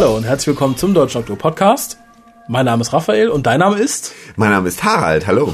Hallo und herzlich willkommen zum Deutschen Okto Podcast. Mein Name ist Raphael und dein Name ist? Mein Name ist Harald, hallo.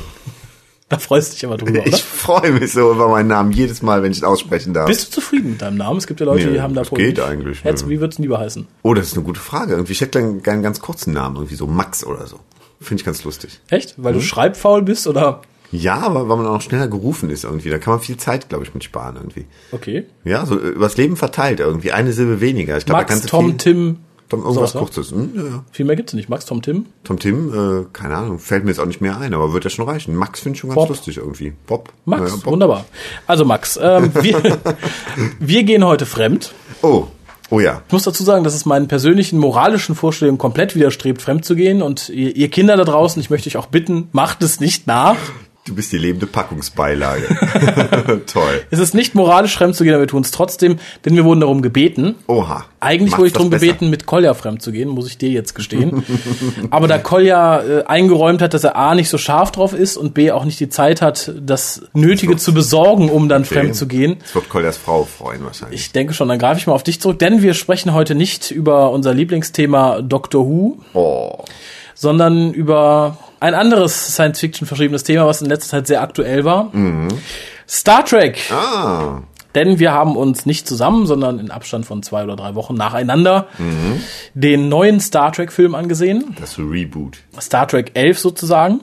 Da freust du dich aber drüber, oder? Ich freue mich so über meinen Namen jedes Mal, wenn ich ihn aussprechen darf. Bist du zufrieden mit deinem Namen? Es gibt ja Leute, Nee, die haben da das geht eigentlich, Jetzt, nö. wie würdest du lieber heißen? Oh, das ist eine gute Frage. Irgendwie, ich hätte gerne einen ganz kurzen Namen, irgendwie so Max oder so. Finde ich ganz lustig. Echt? Weil Mhm. du schreibfaul bist oder? Ja, aber weil man auch schneller gerufen ist irgendwie. Da kann man viel Zeit, glaube ich, mit sparen irgendwie. Okay. Ja, so äh, übers Leben verteilt irgendwie. Eine Silbe weniger. Ich glaube, da Max, Tom, viel, Tim. Tom, irgendwas sowas, Kurzes. Hm, ja, ja. Viel mehr gibt's nicht. Max, Tom, Tim. Tom Tim, äh, keine Ahnung, fällt mir jetzt auch nicht mehr ein, aber wird ja schon reichen. Max finde ich schon ganz Bob. lustig irgendwie. Bob. Max, Ja, Bob. wunderbar. Also Max, ähm, wir, wir gehen heute fremd. Oh, oh ja. Ich muss dazu sagen, dass es meinen persönlichen moralischen Vorstellungen komplett widerstrebt, fremd zu gehen. Und ihr, ihr Kinder da draußen, ich möchte euch auch bitten, macht es nicht nach. Du bist die lebende Packungsbeilage. Toll. Es ist nicht moralisch fremd zu gehen, aber wir tun es trotzdem, denn wir wurden darum gebeten. Oha. Eigentlich wurde ich das darum besser. gebeten, mit Kolja fremd zu gehen, muss ich dir jetzt gestehen. Aber da Kolja äh, eingeräumt hat, dass er A nicht so scharf drauf ist und B auch nicht die Zeit hat, das Nötige zu besorgen, um dann fremd zu gehen. Das wird Koljas Frau freuen wahrscheinlich. Ich denke schon, dann greife ich mal auf dich zurück, denn wir sprechen heute nicht über unser Lieblingsthema Doctor Who, oh. Sondern über ein anderes Science-Fiction verschriebenes Thema, was in letzter Zeit sehr aktuell war. Star Trek. Ah. Denn wir haben uns nicht zusammen, sondern in Abstand von zwei oder drei Wochen nacheinander den neuen Star Trek-Film angesehen. Das Reboot. Star Trek 11 sozusagen.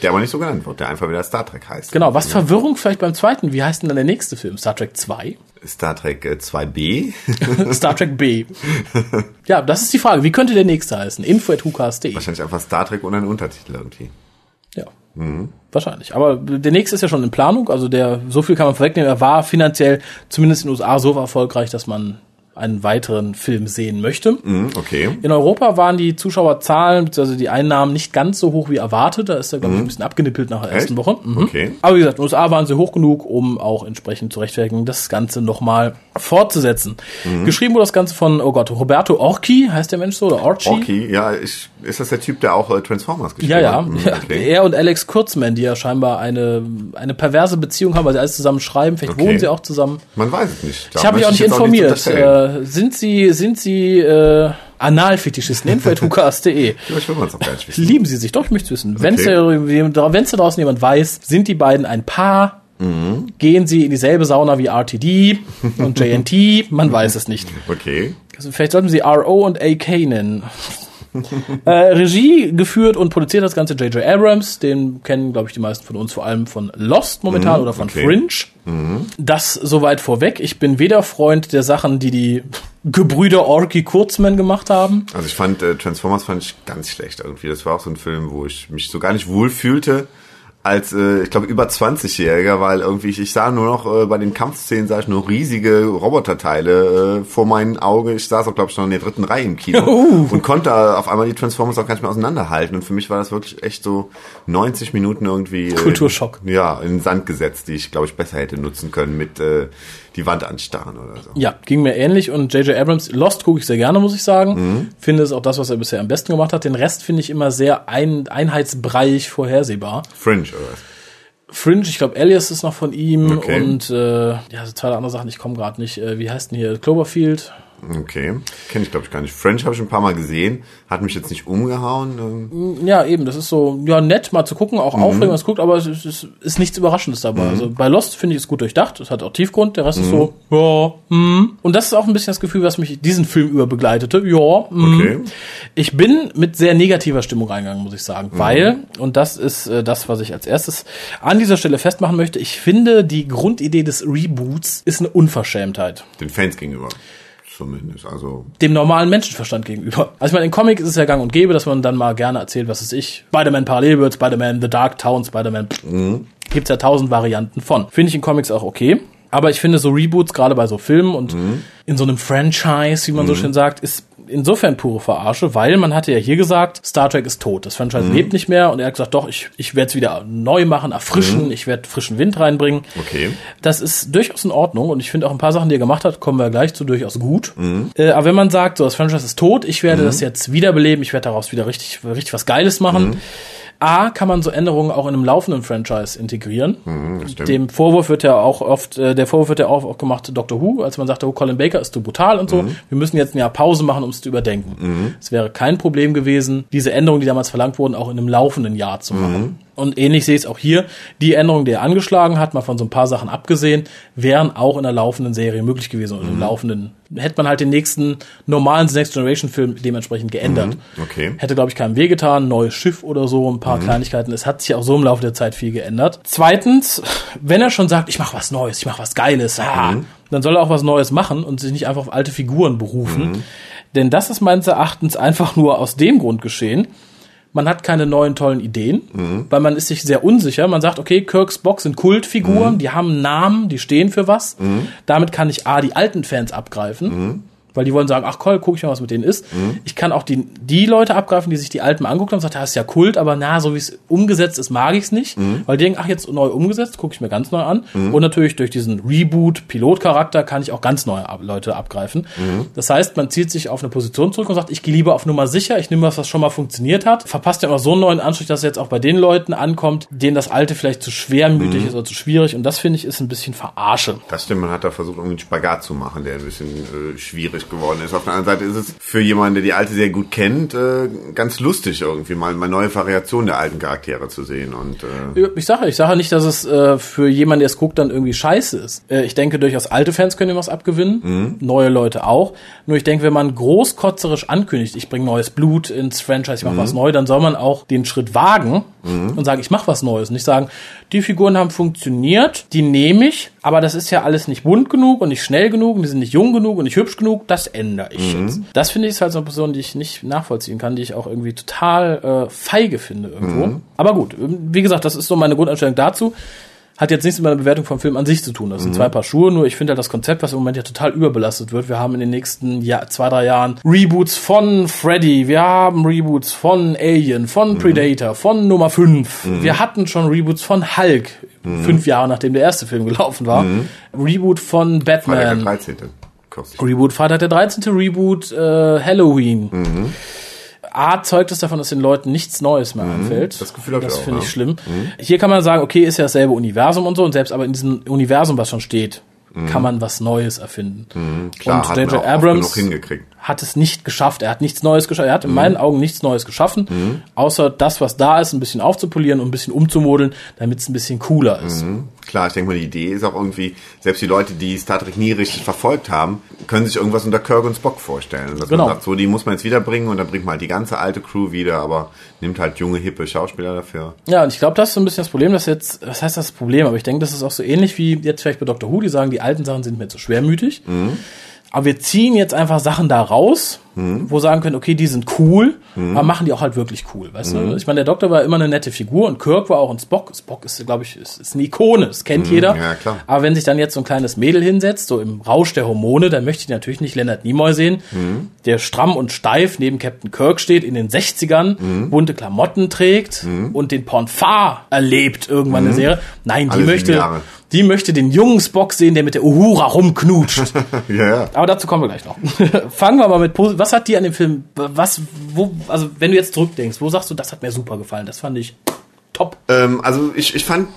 Der aber nicht so genannt wird, der einfach wieder Star Trek heißt. Genau, was Verwirrung vielleicht beim zweiten. Wie heißt denn dann der nächste Film? Star Trek 2? Star Trek äh, 2b. Star Trek B. Ja, das ist die Frage. Wie könnte der nächste heißen? Info.hukas.de. Wahrscheinlich einfach Star Trek und ein Untertitel irgendwie. Ja. Wahrscheinlich. Aber der nächste ist ja schon in Planung. Also der, so viel kann man vorwegnehmen. Er war finanziell zumindest in den USA so erfolgreich, dass man einen weiteren Film sehen möchte. Mhm, okay. In Europa waren die Zuschauerzahlen bzw. die Einnahmen nicht ganz so hoch wie erwartet. Da ist er, glaube ich, ein bisschen abgenippelt nach der ersten Mhm. Echt? Woche. Mhm. Okay. Aber wie gesagt, in den USA waren sie hoch genug, um auch entsprechend zu rechtfertigen, das Ganze nochmal fortzusetzen. Mhm. Geschrieben wurde das Ganze von, oh Gott, Roberto Orchi, heißt der Mensch so, oder Orchi? Okay, ja, ich, ist das der Typ, der auch äh, Transformers gespielt Ja, ja. hat? Mhm, ja. Okay. Er und Alex Kurzman, die ja scheinbar eine, eine perverse Beziehung haben, weil sie alles zusammen schreiben. Vielleicht Okay. wohnen sie auch zusammen. Man weiß es nicht. Da Ich habe mich auch nicht informiert. unterstellen. Äh, sind sie, sind sie äh, Analfetischisten? Info.hukas.de. Vielleicht will es auch gar nicht wissen. Lieben sie sich? Doch, ich möchte es wissen. Wenn es Okay. da, wenn's da draußen jemand weiß, sind die beiden ein Paar? Mhm. Gehen sie in dieselbe Sauna wie RTD und JNT? Man weiß es nicht. Okay. Also vielleicht sollten sie RO und AK nennen. Äh, Regie geführt und produziert das Ganze J.J. Abrams. Den kennen, glaube ich, die meisten von uns vor allem von Lost momentan oder von okay. Fringe. Das soweit vorweg. Ich bin weder Freund der Sachen, die die Gebrüder Orky Kurzman gemacht haben. Also ich fand äh, Transformers fand ich ganz schlecht irgendwie. Das war auch so ein Film, wo ich mich so gar nicht wohl fühlte als äh, ich glaube über 20-Jähriger, weil irgendwie ich, ich sah nur noch äh, bei den Kampfszenen sah ich nur riesige Roboterteile äh, vor meinem Auge. Ich saß auch glaube ich noch in der dritten Reihe im Kino und konnte auf einmal die Transformers auch gar nicht mehr auseinanderhalten und für mich war das wirklich echt so 90 Minuten irgendwie äh, Kulturschock. Ja, in den Sand gesetzt, die ich glaube ich besser hätte nutzen können mit äh, die Wand anstarren oder so. Ja, ging mir ähnlich und J.J. Abrams, Lost gucke ich sehr gerne, muss ich sagen. Mhm. Finde es auch das, was er bisher am besten gemacht hat. Den Rest finde ich immer sehr ein, einheitsbreich vorhersehbar. Fringe oder was? Fringe, ich glaube, Alias ist noch von ihm Okay. und äh, ja, so zwei andere Sachen, ich komme gerade nicht. Äh, wie heißt denn hier? Cloverfield? Okay, kenne ich glaube ich gar nicht. French habe ich ein paar Mal gesehen, hat mich jetzt nicht umgehauen. ähm. Ja, eben, das ist so, ja, nett mal zu gucken, Mhm. auch aufregend, wenn man es guckt, aber es ist, ist, nichts Überraschendes dabei. Also bei Lost finde ich es gut durchdacht, es hat auch Tiefgrund, der Rest ist so, Mhm. ja, hm. Und das ist auch ein bisschen das Gefühl, was mich diesen Film über begleitete, ja, hm. Okay. Ich bin mit sehr negativer Stimmung reingegangen, muss ich sagen, Mhm. weil, und das ist äh, das, was ich als erstes an dieser Stelle festmachen möchte, ich finde, die Grundidee des Reboots ist eine Unverschämtheit. Den Fans gegenüber. Zumindest. Also. dem normalen Menschenverstand gegenüber. Also ich meine, in Comic ist es ja gang und gäbe, dass man dann mal gerne erzählt, was ist ich. Spider-Man Parallelwelt, Spider-Man The Dark Town, Spider-Man. Gibt's ja tausend Varianten von. Finde ich in Comics auch okay. Aber ich finde so Reboots, gerade bei so Filmen und in so einem Franchise, wie man so schön sagt, ist insofern pure Verarsche, weil man hatte ja hier gesagt, Star Trek ist tot. Das Franchise lebt nicht mehr und er hat gesagt, doch, ich, ich werde es wieder neu machen, erfrischen, ich werde frischen Wind reinbringen. Okay. Das ist durchaus in Ordnung und ich finde auch ein paar Sachen, die er gemacht hat, kommen wir gleich zu, durchaus gut. Äh, aber wenn man sagt, so das Franchise ist tot, ich werde das jetzt wiederbeleben, ich werde daraus wieder richtig, richtig was Geiles machen, A, kann man so Änderungen auch in einem laufenden Franchise integrieren. Mhm. Dem Vorwurf wird ja auch oft, äh, der Vorwurf wird ja auch, auch gemacht, Dr. Who, als man sagte, oh, Colin Baker ist zu brutal und so. Mhm. Wir müssen jetzt ein Jahr Pause machen, um es zu überdenken. Es wäre kein Problem gewesen, diese Änderungen, die damals verlangt wurden, auch in einem laufenden Jahr zu machen. Und ähnlich sehe ich es auch hier. Die Änderungen, die er angeschlagen hat, mal von so ein paar Sachen abgesehen, wären auch in der laufenden Serie möglich gewesen. Und im laufenden hätte man halt den nächsten normalen Next Generation Film dementsprechend geändert. Okay. Hätte, glaube ich, keinem wehgetan. Neues Schiff oder so, ein paar Kleinigkeiten. Es hat sich auch so im Laufe der Zeit viel geändert. Zweitens, wenn er schon sagt, ich mache was Neues, ich mache was Geiles, ah, dann soll er auch was Neues machen und sich nicht einfach auf alte Figuren berufen. Denn das ist meines Erachtens einfach nur aus dem Grund geschehen, man hat keine neuen tollen Ideen, weil man ist sich sehr unsicher. Man sagt, okay, Kirks Box sind Kultfiguren, die haben Namen, die stehen für was. Damit kann ich A, die alten Fans abgreifen. Weil die wollen sagen, ach cool, guck ich mal, was mit denen ist. Ich kann auch die, die Leute abgreifen, die sich die alten mal angeguckt haben und sagen, das ist ja Kult, aber na, so wie es umgesetzt ist, mag ich es nicht. Weil die denken, ach, jetzt neu umgesetzt, gucke ich mir ganz neu an. Und natürlich durch diesen Reboot, Pilotcharakter kann ich auch ganz neue Leute abgreifen. Das heißt, man zieht sich auf eine Position zurück und sagt, ich gehe lieber auf Nummer sicher, ich nehme was, was schon mal funktioniert hat. Verpasst ja immer so einen neuen Anstrich, dass es jetzt auch bei den Leuten ankommt, denen das alte vielleicht zu schwermütig ist oder zu schwierig. Und das finde ich ist ein bisschen Verarsche. Das stimmt, man hat da versucht, irgendwie einen Spagat zu machen, der ein bisschen äh, schwierig geworden ist. Auf der anderen Seite ist es für jemanden, der die alte sehr gut kennt, äh, ganz lustig irgendwie mal, mal neue Variationen der alten Charaktere zu sehen. Und äh, Ich sage, ich sage nicht, dass es äh, für jemanden, der es guckt, dann irgendwie scheiße ist. Äh, ich denke, durchaus alte Fans können ihm was abgewinnen, neue Leute auch. Nur ich denke, wenn man großkotzerisch ankündigt, ich bringe neues Blut ins Franchise, ich mache was neu, dann soll man auch den Schritt wagen und sagen, ich mache was Neues. Nicht sagen, die Figuren haben funktioniert, die nehme ich, aber das ist ja alles nicht bunt genug und nicht schnell genug und die sind nicht jung genug und nicht hübsch genug, das ändere ich jetzt. Das finde ich ist halt so eine Person, die ich nicht nachvollziehen kann, die ich auch irgendwie total äh, feige finde irgendwo. Aber gut, wie gesagt, das ist so meine Grundeinstellung dazu. Hat jetzt nichts mit meiner Bewertung vom Film an sich zu tun. Das sind zwei Paar Schuhe, nur ich finde halt das Konzept, was im Moment ja total überbelastet wird. Wir haben in den nächsten Jahr, zwei, drei Jahren Reboots von Freddy, wir haben Reboots von Alien, von Predator, von Nummer 5. Wir hatten schon Reboots von Hulk, fünf Jahre nachdem der erste Film gelaufen war. Reboot von Freitag der Batman. 13. Kostet. Reboot Freitag der 13. Reboot äh, Halloween. A zeugt es davon, dass den Leuten nichts Neues mehr einfällt. Das Gefühl hab ich Das auch, finde ich ja. schlimm. Hier kann man sagen, okay, ist ja dasselbe Universum und so, und selbst aber in diesem Universum, was schon steht, kann man was Neues erfinden. Klar, und hat J.J. Abrams genug hingekriegt. Hat es nicht geschafft. Er hat nichts Neues geschafft. Er hat in meinen Augen nichts Neues geschaffen, außer das, was da ist, ein bisschen aufzupolieren und ein bisschen umzumodeln, damit es ein bisschen cooler ist. Klar, ich denke mal, die Idee ist auch irgendwie, selbst die Leute, die Star Trek nie richtig verfolgt haben, können sich irgendwas unter Kirk und Spock vorstellen. Dass Genau. man sagt, so, die muss man jetzt wiederbringen und dann bringt man halt die ganze alte Crew wieder, aber nimmt halt junge, hippe Schauspieler dafür. Ja, und ich glaube, das ist so ein bisschen das Problem, dass jetzt, was heißt das Problem? Aber ich denke, das ist auch so ähnlich wie jetzt vielleicht bei Dr. Who, die sagen, die alten Sachen sind mir zu schwermütig. Aber wir ziehen jetzt einfach Sachen da raus, wo sagen können, okay, die sind cool, aber machen die auch halt wirklich cool, weißt du? Ich meine, der Doktor war immer eine nette Figur und Kirk war auch ein Spock. Spock ist, glaube ich, ist, ist eine Ikone, das kennt jeder. ja, klar. Aber wenn sich dann jetzt so ein kleines Mädel hinsetzt, so im Rausch der Hormone, dann möchte ich natürlich nicht Leonard Nimoy sehen, der stramm und steif neben Captain Kirk steht, in den 60ern, bunte Klamotten trägt und den Ponfar erlebt irgendwann in der Serie. Nein, die Alle möchte. Die möchte den jungen Spock sehen, der mit der Uhura rumknutscht. Ja, ja. Aber dazu kommen wir gleich noch. Fangen wir mal mit Was hat dir an dem Film, was, wo, also wenn du jetzt zurückdenkst, wo sagst du, das hat mir super gefallen, das fand ich top. Ähm, also ich, ich fand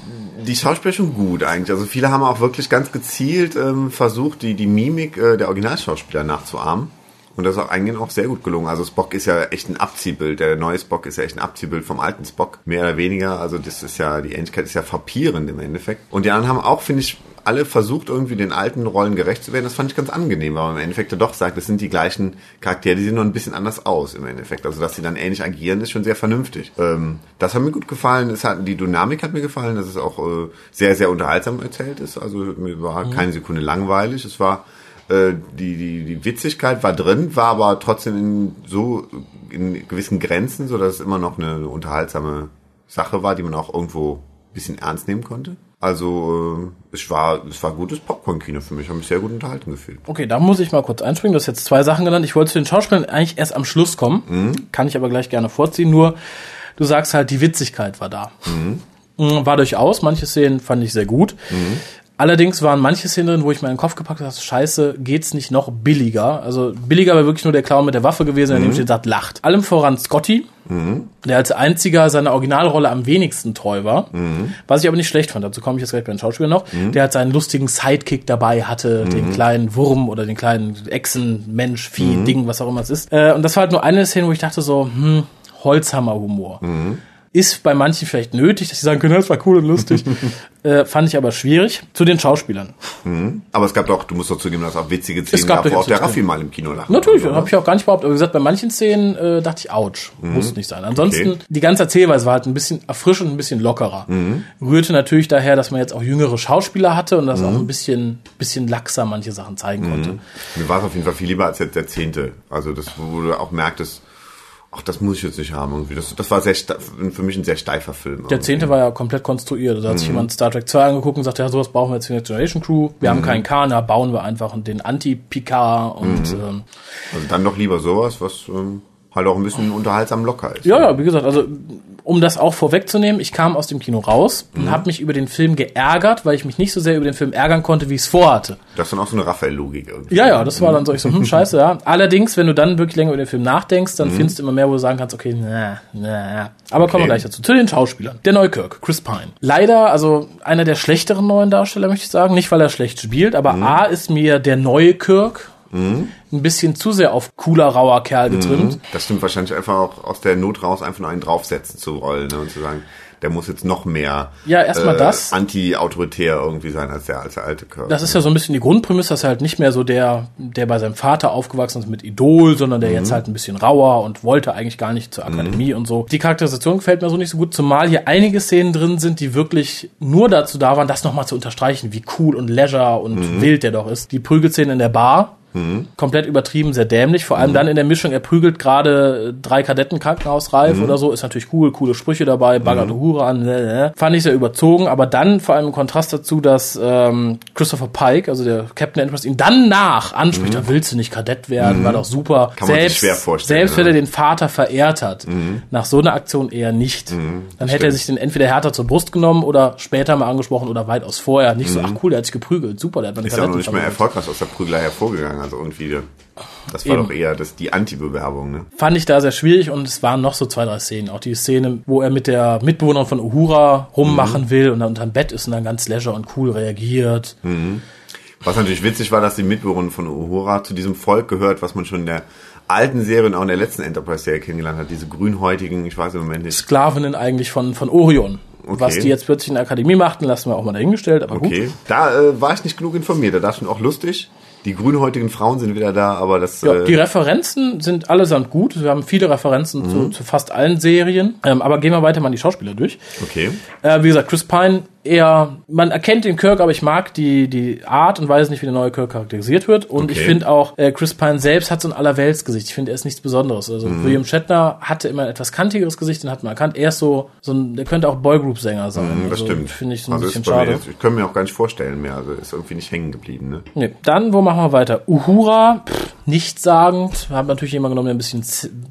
die Schauspieler schon gut eigentlich. Also viele haben auch wirklich ganz gezielt ähm, versucht, die, die Mimik äh, der Originalschauspieler nachzuahmen. Und das ist auch eigentlich auch sehr gut gelungen. Also Spock ist ja echt ein Abziehbild. Der neue Spock ist ja echt ein Abziehbild vom alten Spock. Mehr oder weniger. Also das ist ja, die Ähnlichkeit ist ja frappierend im Endeffekt. Und die anderen haben auch, finde ich, alle versucht, irgendwie den alten Rollen gerecht zu werden. Das fand ich ganz angenehm, weil man im Endeffekt ja doch sagt, das sind die gleichen Charaktere, die sehen nur ein bisschen anders aus im Endeffekt. Also, dass sie dann ähnlich agieren, ist schon sehr vernünftig. Ähm, das hat mir gut gefallen. Es hat, die Dynamik hat mir gefallen, dass es auch äh, sehr, sehr unterhaltsam erzählt ist. Also, mir war keine Sekunde langweilig. Es war, äh, die, die, die Witzigkeit war drin, war aber trotzdem in so, in gewissen Grenzen, so dass es immer noch eine, eine unterhaltsame Sache war, die man auch irgendwo ein bisschen ernst nehmen konnte. Also äh, es war es war gutes Popcorn-Kino für mich, habe mich sehr gut unterhalten gefühlt. Okay, da muss ich mal kurz einspringen. Du hast jetzt zwei Sachen genannt. Ich wollte zu den Schauspielern eigentlich erst am Schluss kommen. Kann ich aber gleich gerne vorziehen. Nur, du sagst halt, die Witzigkeit war da. Mhm, War durchaus. Manche Szenen fand ich sehr gut. Allerdings waren manche Szenen drin, wo ich meinen Kopf gepackt habe, scheiße, geht's nicht noch billiger? Also billiger wäre wirklich nur der Clown mit der Waffe gewesen, der mhm. steht sagt, lacht. Allem voran Scotty, mhm. der als einziger seiner Originalrolle am wenigsten treu war. Mhm. Was ich aber nicht schlecht fand, dazu komme ich jetzt gleich bei den Schauspielern noch. Mhm. Der hat seinen lustigen Sidekick dabei, hatte den mhm. kleinen Wurm oder den kleinen Echsen, Mensch, Vieh, mhm. Ding, was auch immer es ist. Äh, und das war halt nur eine Szene, wo ich dachte so, hm, Holzhammer-Humor. Mhm. Ist bei manchen vielleicht nötig, dass sie sagen können, das war cool und lustig. äh, fand ich aber schwierig. Zu den Schauspielern. Mhm. Aber es gab doch, du musst doch zugeben, dass auch witzige Szenen es gab, wo auch der Raffi mal im Kino lacht. Natürlich, habe ich auch gar nicht behauptet. Aber wie gesagt, bei manchen Szenen äh, dachte ich, ouch, mhm. muss nicht sein. Ansonsten, okay. die ganze Erzählweise war halt ein bisschen erfrischend, ein bisschen lockerer. Mhm. Rührte natürlich daher, dass man jetzt auch jüngere Schauspieler hatte und dass auch ein bisschen, bisschen laxer manche Sachen zeigen konnte. Mhm. Mir war es auf jeden Fall viel lieber als jetzt der Zehnte. Also das, wo du auch merktest, ach, das muss ich jetzt nicht haben irgendwie. Das, das war sehr für mich ein sehr steifer Film. Der zehnte war ja komplett konstruiert. Da hat sich mhm. jemand Star Trek 2 angeguckt und sagte, ja, sowas brauchen wir jetzt für die Next Generation Crew. Wir mhm. haben keinen Kana, bauen wir einfach den Anti-Picard und mhm. ähm, Also dann doch lieber sowas, was ähm, halt auch ein bisschen unterhaltsam locker ist. Ja, ja, wie gesagt, also um das auch vorwegzunehmen, ich kam aus dem Kino raus und mhm. habe mich über den Film geärgert, weil ich mich nicht so sehr über den Film ärgern konnte, wie ich es vorhatte. Das ist dann auch so eine Raphael-Logik irgendwie. Ja, ja, das war dann so, ich so, hm, scheiße, ja. Allerdings, wenn du dann wirklich länger über den Film nachdenkst, dann mhm. findest du immer mehr, wo du sagen kannst, okay, na, na. Aber okay. kommen wir gleich dazu. Zu den Schauspielern. Der Neukirk, Chris Pine. Leider, also einer der schlechteren neuen Darsteller, möchte ich sagen. Nicht, weil er schlecht spielt, aber mhm. A ist mir der neue Kirk Mhm. Ein bisschen zu sehr auf cooler, rauer Kerl getrimmt. Mhm. Das stimmt wahrscheinlich einfach auch aus der Not raus, einfach nur einen draufsetzen zu wollen ne, und zu sagen, der muss jetzt noch mehr ja, erstmal äh, das. anti-autoritär irgendwie sein als der, als der alte Körper. Das ist ja so ein bisschen die Grundprämisse, dass er halt nicht mehr so der, der bei seinem Vater aufgewachsen ist mit Idol, sondern der mhm. jetzt halt ein bisschen rauer und wollte eigentlich gar nicht zur Akademie mhm. und so. Die Charakterisation gefällt mir so nicht so gut, zumal hier einige Szenen drin sind, die wirklich nur dazu da waren, das nochmal zu unterstreichen, wie cool und leisure und mhm. wild der doch ist. Die Prügelszenen in der Bar, Mhm. Komplett übertrieben, sehr dämlich. Vor allem mhm. dann in der Mischung, er prügelt gerade drei Kadetten krankenhausreif mhm. oder so. Ist natürlich cool, coole Sprüche dabei, baggert mhm. Hure an. Äh, äh. Fand ich sehr überzogen. Aber dann vor allem im Kontrast dazu, dass ähm, Christopher Pike, also der Captain Enterprise, ihn dann nach anspricht, mhm. da willst du nicht Kadett werden, mhm. war doch super. Kann man selbst, sich schwer vorstellen. Selbst wenn er den Vater verehrt hat. Mhm. Nach so einer Aktion eher nicht. Dann hätte er sich den entweder härter zur Brust genommen oder später mal angesprochen oder weitaus vorher. Nicht so, ach cool, der hat sich geprügelt, super, der hat eine Ist ja noch nicht mehr erfolgreich aus der Prügelei hervorgegangen. Also irgendwie das war Eben. doch eher das, die Anti-Bewerbung, ne? Fand ich da sehr schwierig und es waren noch so zwei, drei Szenen. Auch die Szene, wo er mit der Mitbewohnerin von Uhura rummachen mhm. will und dann unterm Bett ist und dann ganz leisure und cool reagiert. Mhm. Was natürlich witzig war, dass die Mitbewohnerin von Uhura zu diesem Volk gehört, was man schon in der alten Serie und auch in der letzten Enterprise-Serie kennengelernt hat. Diese grünhäutigen, ich weiß im Moment nicht. Sklavinnen eigentlich von, von Orion. Okay. Was die jetzt plötzlich in der Akademie machten, lassen wir auch mal dahingestellt, aber okay. gut. Da äh, war ich nicht genug informiert, da dachte ich auch lustig. Die grünhäutigen Frauen sind wieder da, aber das. Ja, äh die Referenzen sind allesamt gut. Wir haben viele Referenzen mhm. zu, zu, fast allen Serien. Ähm, aber gehen wir weiter mal die Schauspieler durch. Okay. Äh, wie gesagt, Chris Pine eher, man erkennt den Kirk, aber ich mag die, die Art und weiß nicht, wie der neue Kirk charakterisiert wird. Und okay. ich finde auch, äh, Chris Pine selbst hat so ein Allerweltsgesicht. Ich finde, er ist nichts Besonderes. Also mhm. William Shatner hatte immer ein etwas kantigeres Gesicht, den hat man erkannt. Er ist so, so ein, der könnte auch Boygroup-Sänger sein. Mhm, das also, stimmt. Finde ich so ein also bisschen schade. Jetzt, ich kann mir auch gar nicht vorstellen mehr. Also ist irgendwie nicht hängen geblieben, ne? Nee. Dann, wo machen wir weiter? Uhura, pff, nichtssagend. Haben natürlich jemand genommen, der ein bisschen,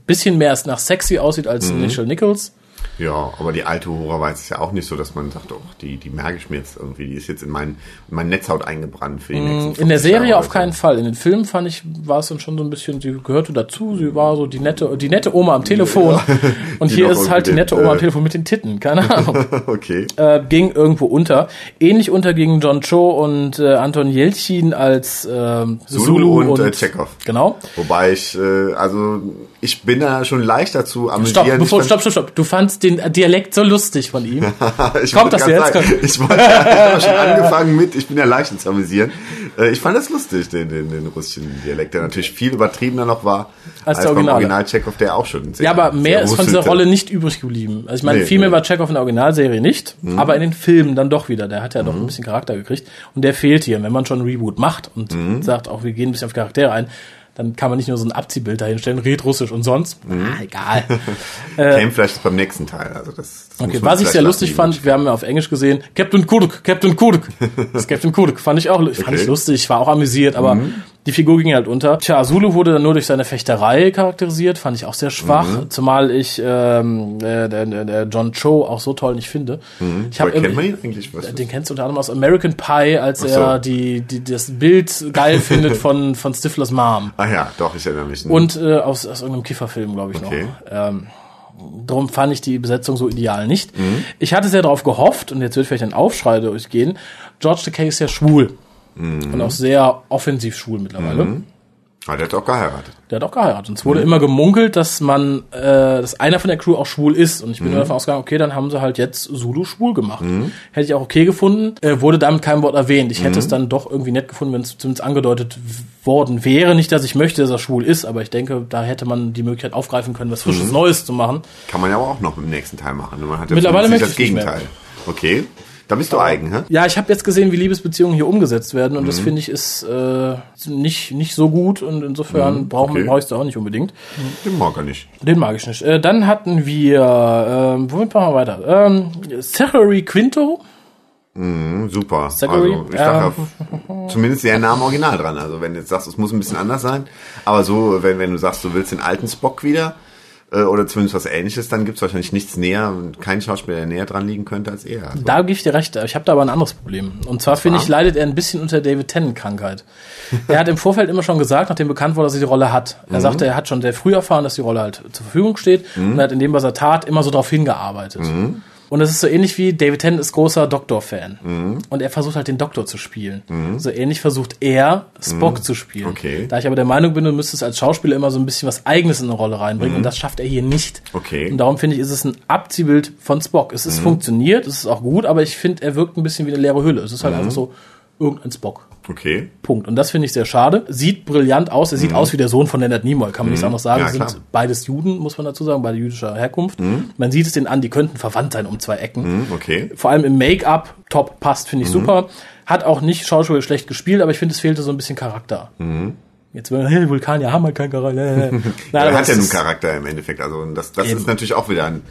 bisschen mehr nach sexy aussieht als mhm. Nichols. Ja, aber die alte Hora weiß es ja auch nicht so, dass man sagt, oh, die, die merke ich mir jetzt irgendwie, die ist jetzt in mein, in mein Netzhaut eingebrannt für die nächsten In der Serie auf keinen Fall. In den Filmen fand ich, war es dann schon so ein bisschen, sie gehörte dazu, sie war so die nette, die nette Oma am Telefon. Ja, Und hier ist halt die nette Oma am äh, Telefon mit den Titten, keine Ahnung. okay. Äh, ging irgendwo unter. Ähnlich unter gingen John Cho und äh, Anton Jelchin als äh, Zulu, Zulu und, und äh, Chekhov. Genau. Wobei ich, äh, also ich bin da schon leicht dazu amüsieren. Stopp, bevor, stopp, stopp, stopp. Du fandst den Dialekt so lustig von ihm. Kommt das jetzt? Sagen, ich wollte ja schon angefangen mit, ich bin ja leicht zu amüsieren. Äh, ich fand das lustig, den, den, den russischen Dialekt, der natürlich viel übertriebener noch war als, als der Original. Original Chekhov, der auch schon sehr Ja, aber mehr ist von dieser Rolle nicht übrig geblieben. Also ich meine, nee, viel mehr nee. war Chekhov in der Originalserie nicht, mhm. aber in den Filmen dann doch wieder. Der hat ja mhm. doch ein bisschen Charakter gekriegt und der fehlt hier. Wenn man schon ein Reboot macht und mhm. sagt, auch wir gehen ein bisschen auf Charaktere ein, dann kann man nicht nur so ein Abziehbild dahinstellen, red russisch und sonst. Mhm. Ah, egal. äh, Käme vielleicht beim nächsten Teil. Also das, das okay, was ich sehr lustig fand, wir haben ja auf Englisch gesehen, Captain Kurk, Captain Kurk. Das Captain Kurk fand ich auch, okay. fand ich lustig, war auch amüsiert, aber mhm. Die Figur ging halt unter. Tja, Zulu wurde dann nur durch seine Fechterei charakterisiert, fand ich auch sehr schwach, Mhm. zumal ich ähm, äh, der, der, der John Cho auch so toll nicht finde. Ich hab kennt man ihn eigentlich? Was den kennst du unter anderem aus American Pie, als so. er die, die das Bild geil findet von von Stiflers Mom. ah ja, doch, ich erinnere mich. Und äh, aus, aus irgendeinem Kifferfilm, glaube ich Okay. noch. Ähm, darum fand ich die Besetzung so ideal nicht. Mhm. Ich hatte sehr darauf gehofft, und jetzt wird vielleicht ein Aufschrei durchgehen, George Takei ist ja schwul. Mhm. Und auch sehr offensiv schwul mittlerweile. Ah, der hat auch geheiratet. Der hat auch geheiratet. Und es wurde immer gemunkelt, dass man, äh, dass einer von der Crew auch schwul ist. Und ich bin Mhm. nur davon ausgegangen, okay, dann haben sie halt jetzt Zulu schwul gemacht. Hätte ich auch okay gefunden, äh, wurde damit kein Wort erwähnt. Ich hätte Mhm. es dann doch irgendwie nett gefunden, wenn es zumindest angedeutet worden wäre. Nicht, dass ich möchte, dass er schwul ist, aber ich denke, da hätte man die Möglichkeit aufgreifen können, was Mhm. frisches Neues zu machen. Kann man ja aber auch noch im nächsten Teil machen. Man hat ja Mittlerweile möchte ich das Gegenteil. Okay, da bist du eigen, hä? Ja, ich habe jetzt gesehen, wie Liebesbeziehungen hier umgesetzt werden und Mhm. das finde ich ist äh, nicht nicht so gut und insofern brauchen Mhm. okay. brauchst du auch nicht unbedingt. Den mag er nicht. Den mag ich nicht. Äh, dann hatten wir, ähm, womit machen wir weiter? Ähm, Zachary Quinto. Hm, super. Zachary, Also, ich sag ja, zumindest der Name original dran. Also, wenn du jetzt sagst, es muss ein bisschen anders sein. Aber so, wenn, wenn du sagst, du willst den alten Spock wieder, äh, oder zumindest was ähnliches, dann gibt's wahrscheinlich nichts näher, kein Schauspieler, der näher dran liegen könnte als er. Also, Da gebe ich dir recht. Ich habe da aber ein anderes Problem. Und zwar finde ich, leidet er ein bisschen unter David Tennant-Krankheit. er hat im Vorfeld immer schon gesagt, nachdem bekannt wurde, dass er die Rolle hat. Er sagte, er hat schon sehr früh erfahren, dass die Rolle halt zur Verfügung steht und er hat in dem, was er tat, immer so darauf hingearbeitet. Und das ist so ähnlich wie David Tennant ist großer Doktor-Fan. Und er versucht halt den Doktor zu spielen. So ähnlich versucht er Spock zu spielen. Okay. Da ich aber der Meinung bin, du müsstest als Schauspieler immer so ein bisschen was Eigenes in eine Rolle reinbringen. Und das schafft er hier nicht. Okay. Und darum finde ich, ist es ein Abziehbild von Spock. Es ist funktioniert, es ist auch gut, aber ich finde, er wirkt ein bisschen wie eine leere Hülle. Es ist halt einfach so irgendein Spock. Okay. Punkt. Und das finde ich sehr schade. Sieht brillant aus. Er sieht aus wie der Sohn von Leonard Nimoy, kann man nichts anderes sagen. Ja, sind beides Juden, muss man dazu sagen, beide jüdischer Herkunft. Man sieht es denen an, die könnten verwandt sein um zwei Ecken. Hm, okay. Vor allem im Make-up, top, passt, finde ich super. Hat auch nicht schauspielerisch schlecht gespielt, aber ich finde, es fehlte so ein bisschen Charakter. Jetzt, hey, Vulkanier haben halt keinen Charakter. Nein, Er hat ja nun Charakter im Endeffekt. Also das, das Eben. ist natürlich auch wieder ein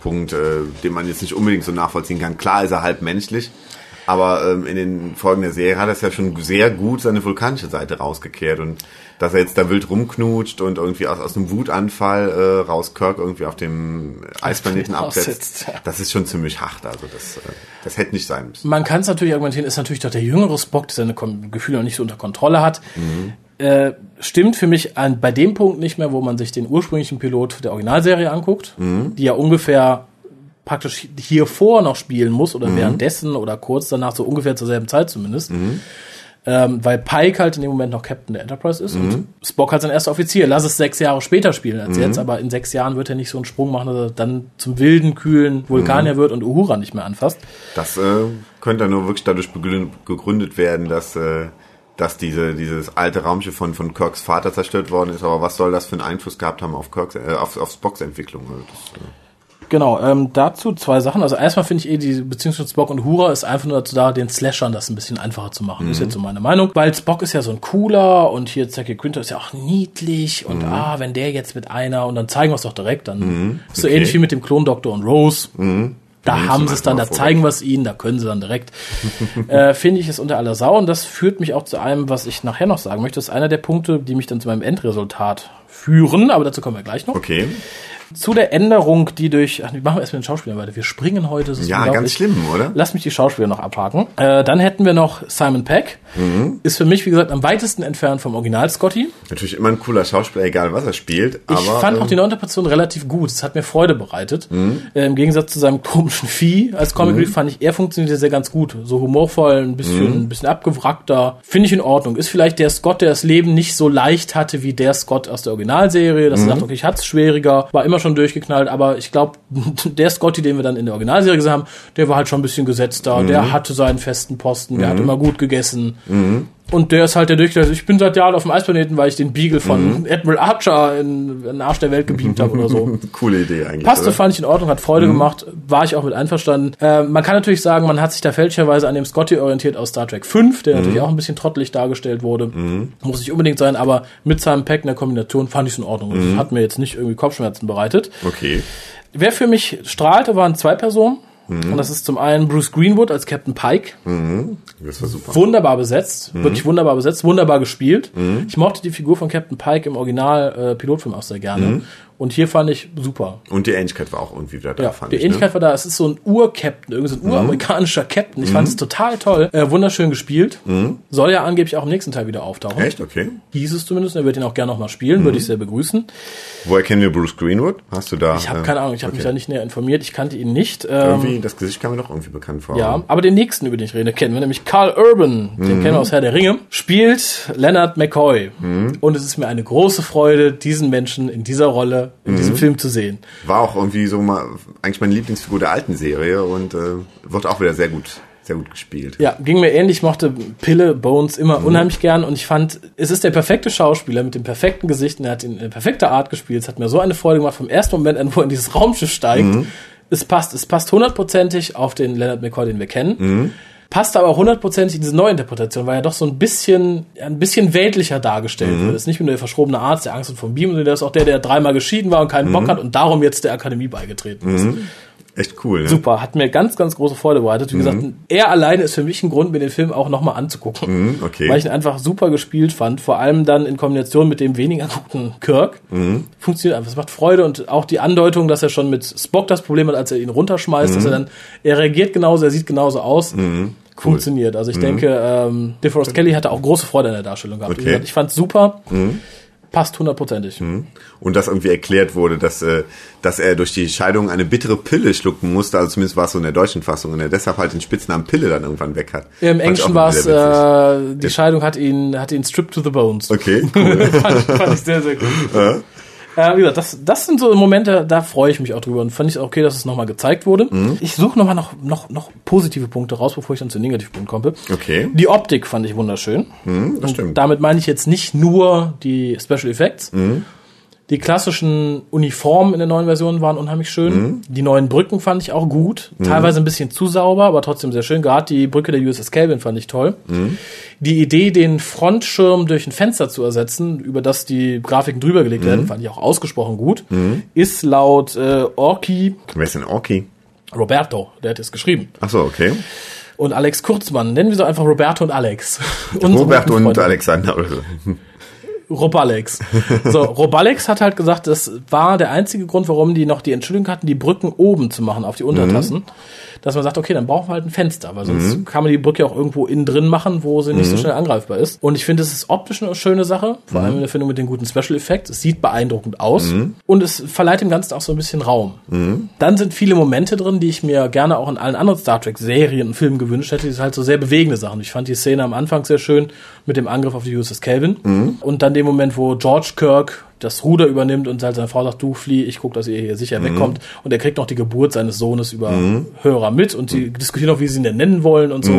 Punkt, äh, den man jetzt nicht unbedingt so nachvollziehen kann. Klar ist er halb menschlich, aber ähm, in den Folgen der Serie hat er es ja schon sehr gut seine vulkanische Seite rausgekehrt und dass er jetzt da wild rumknutscht und irgendwie aus, aus einem Wutanfall äh, raus Kirk irgendwie auf dem Eisplaneten absetzt, ja. das ist schon ziemlich hart. Also das, äh, das hätte nicht sein müssen. Man kann es natürlich argumentieren, ist natürlich doch der jüngere Spock, der seine Gefühle noch nicht so unter Kontrolle hat. Äh, stimmt für mich an, bei dem Punkt nicht mehr, wo man sich den ursprünglichen Pilot der Originalserie anguckt, die ja ungefähr praktisch hier vor noch spielen muss oder währenddessen oder kurz danach, so ungefähr zur selben Zeit zumindest. Ähm, weil Pike halt in dem Moment noch Captain der Enterprise ist und Spock halt sein erster Offizier. Lass es sechs Jahre später spielen als jetzt, aber in sechs Jahren wird er nicht so einen Sprung machen, dass er dann zum wilden, kühlen Vulkanier wird und Uhura nicht mehr anfasst. Das äh, könnte nur wirklich dadurch begrün- gegründet werden, dass, äh, dass diese, dieses alte Raumschiff von, von Kirks Vater zerstört worden ist. Aber was soll das für einen Einfluss gehabt haben auf, Kirks, äh, auf, auf Spocks Entwicklung? Also das, äh, Genau, ähm, dazu zwei Sachen. Also erstmal finde ich eh, die Beziehung zwischen Spock und Hura ist einfach nur dazu da, den Slashern das ein bisschen einfacher zu machen. Ist jetzt so meine Meinung. Weil Spock ist ja so ein cooler und hier Zachy Quinto ist ja auch niedlich und ah, wenn der jetzt mit einer und dann zeigen wir es doch direkt, dann ist so okay. ähnlich wie mit dem Klondoktor und Rose. Da Nehmen haben Sie es dann, da zeigen wir es ihnen, da können sie dann direkt. äh, Finde ich es unter aller Sau und das führt mich auch zu einem, was ich nachher noch sagen möchte. Das ist einer der Punkte, die mich dann zu meinem Endresultat führen, aber dazu kommen wir gleich noch. okay. Zu der Änderung, die durch. Ach, wir machen erst mit den Schauspielern weiter. Wir springen heute. Ja, ganz schlimm, oder? Lass mich die Schauspieler noch abhaken. Äh, dann hätten wir noch Simon Peck. Mhm. Ist für mich, wie gesagt, am weitesten entfernt vom Original Scotty. Natürlich immer ein cooler Schauspieler, egal was er spielt. Ich aber, fand auch ähm, die Neuinterpretation relativ gut. Es hat mir Freude bereitet. Mhm. Äh, Im Gegensatz zu seinem komischen Vieh als Comic Relief fand ich, er funktionierte sehr ganz gut. So humorvoll, ein bisschen, Mhm. ein bisschen abgewrackter. Finde ich in Ordnung. Ist vielleicht der Scott, der das Leben nicht so leicht hatte wie der Scott aus der Originalserie. Mhm. Dass er sagt, okay, ich hatte es schwieriger, war immer schon durchgeknallt, aber ich glaube, der Scotty, den wir dann in der Originalserie gesehen haben, der war halt schon ein bisschen gesetzter. Mhm. Der hatte seinen festen Posten, der hat immer gut gegessen. Und der ist halt der Durchgleich. Ich bin seit Jahren auf dem Eisplaneten, weil ich den Beagle von Admiral Archer in, in den Arsch der Welt gebeamt habe oder so. Coole Idee eigentlich. Passte, oder? fand ich in Ordnung, hat Freude gemacht, war ich auch mit einverstanden. Äh, man kann natürlich sagen, man hat sich da fälschlicherweise an dem Scotty orientiert aus Star Trek 5, der natürlich auch ein bisschen trottelig dargestellt wurde. Muss nicht unbedingt sein, aber mit seinem Pack in der Kombination fand ich es in Ordnung. Und Hat mir jetzt nicht irgendwie Kopfschmerzen bereitet. Okay. Wer für mich strahlte, waren zwei Personen. Und das ist zum einen Bruce Greenwood als Captain Pike. Das war super. Wunderbar besetzt, wirklich wunderbar besetzt, wunderbar gespielt. Ich mochte die Figur von Captain Pike im Original äh, Pilotfilm auch sehr gerne. Und hier fand ich super. Und die Ähnlichkeit war auch irgendwie wieder da, Ja, fand die ich. Ähnlichkeit Ne? war da. Es ist so ein Ur-Captain, irgendwie so ein uramerikanischer Captain. Ich fand es total toll. Äh, wunderschön gespielt. Soll ja angeblich auch im nächsten Teil wieder auftauchen. Echt? Okay. Hieß es zumindest. Er wird ihn auch gerne nochmal spielen. Würde ich sehr begrüßen. Woher kennen wir Bruce Greenwood? Hast du da? Ich habe äh, keine Ahnung. Ich habe mich okay. da nicht näher informiert. Ich kannte ihn nicht. Ähm, Irgendwie, das Gesicht kam mir doch irgendwie bekannt vor. ja, aber den nächsten, über den ich rede, kennen wir, nämlich Carl Urban, den kennen wir aus Herr der Ringe, spielt Leonard McCoy. Und es ist mir eine große Freude, diesen Menschen in dieser Rolle, in diesem Film zu sehen. War auch irgendwie so mal, eigentlich meine Lieblingsfigur der alten Serie und äh, wird auch wieder sehr gut, sehr gut gespielt. Ja, ging mir ähnlich, ich mochte Pille, Bones immer unheimlich gern und ich fand, es ist der perfekte Schauspieler mit dem perfekten Gesicht und er hat ihn in perfekter Art gespielt. Es hat mir so eine Freude gemacht vom ersten Moment an, wo er in dieses Raumschiff steigt. Es passt, es passt hundertprozentig auf den Leonard McCoy, den wir kennen. Passt aber auch hundertprozentig in diese Neuinterpretation, weil er doch so ein bisschen, ein bisschen weltlicher dargestellt wird. Es ist nicht nur der verschrobene Arzt, der Angst hat vom Beam, sondern der ist auch der, der dreimal geschieden war und keinen Bock hat und darum jetzt der Akademie beigetreten ist. Echt cool, ne? Super, hat mir ganz, ganz große Freude bereitet. Wie gesagt, er alleine ist für mich ein Grund, mir den Film auch nochmal anzugucken. Mhm, okay. Weil ich ihn einfach super gespielt fand. Vor allem dann in Kombination mit dem weniger guten Kirk. Mhm. Funktioniert einfach. Es macht Freude und auch die Andeutung, dass er schon mit Spock das Problem hat, als er ihn runterschmeißt, Mhm. dass er dann, er reagiert genauso, er sieht genauso aus. Funktioniert. Also ich denke, ähm, DeForest Kelly hatte auch große Freude an der Darstellung gehabt. Okay. ich fand's super. Passt hundertprozentig. Und dass irgendwie erklärt wurde, dass, äh, dass er durch die Scheidung eine bittere Pille schlucken musste, also zumindest war es so in der deutschen Fassung, und er deshalb halt den Spitznamen Pille dann irgendwann weg hat. Im Fand ich Englischen war es, äh, die Scheidung hat ihn, hat ihn stripped to the bones. Okay, cool. fand, fand ich sehr, sehr gut. Äh, wie gesagt, das, das sind so Momente, da freue ich mich auch drüber und fand ich auch okay, dass es nochmal gezeigt wurde. Ich suche nochmal noch, noch, noch positive Punkte raus, bevor ich dann zu Negativpunkten komme. Okay. Die Optik fand ich wunderschön. Hm, das stimmt. Damit meine ich jetzt nicht nur die Special Effects. Die klassischen Uniformen in der neuen Version waren unheimlich schön. Die neuen Brücken fand ich auch gut. Teilweise ein bisschen zu sauber, aber trotzdem sehr schön. Gerade die Brücke der USS Calvin fand ich toll. Die Idee, den Frontschirm durch ein Fenster zu ersetzen, über das die Grafiken drüber gelegt werden, fand ich auch ausgesprochen gut. Ist laut äh, Orki Wer ist denn Orki? Roberto, der hat es geschrieben. Ach so, okay. Und Alex Kurzmann, nennen wir so einfach Roberto und Alex. Unsere Robert guten und. Alexander. Robalex. So, Robalex hat halt gesagt, das war der einzige Grund, warum die noch die Entschuldigung hatten, die Brücken oben zu machen auf die Untertassen. Dass man sagt, okay, dann brauchen wir halt ein Fenster, weil sonst kann man die Brücke auch irgendwo innen drin machen, wo sie nicht so schnell angreifbar ist. Und ich finde, es ist optisch eine schöne Sache, vor allem in der Verbindung mit den guten Special Effects. Es sieht beeindruckend aus und es verleiht dem Ganzen auch so ein bisschen Raum. Dann sind viele Momente drin, die ich mir gerne auch in allen anderen Star Trek Serien und Filmen gewünscht hätte. Die sind halt so sehr bewegende Sachen. Ich fand die Szene am Anfang sehr schön mit dem Angriff auf die USS Calvin und dann dem Moment, wo George Kirk das Ruder übernimmt und halt seine Frau sagt, du flieh, ich guck, dass ihr hier sicher wegkommt. Und er kriegt noch die Geburt seines Sohnes über Hörer mit und die diskutieren auch, wie sie ihn denn nennen wollen und so.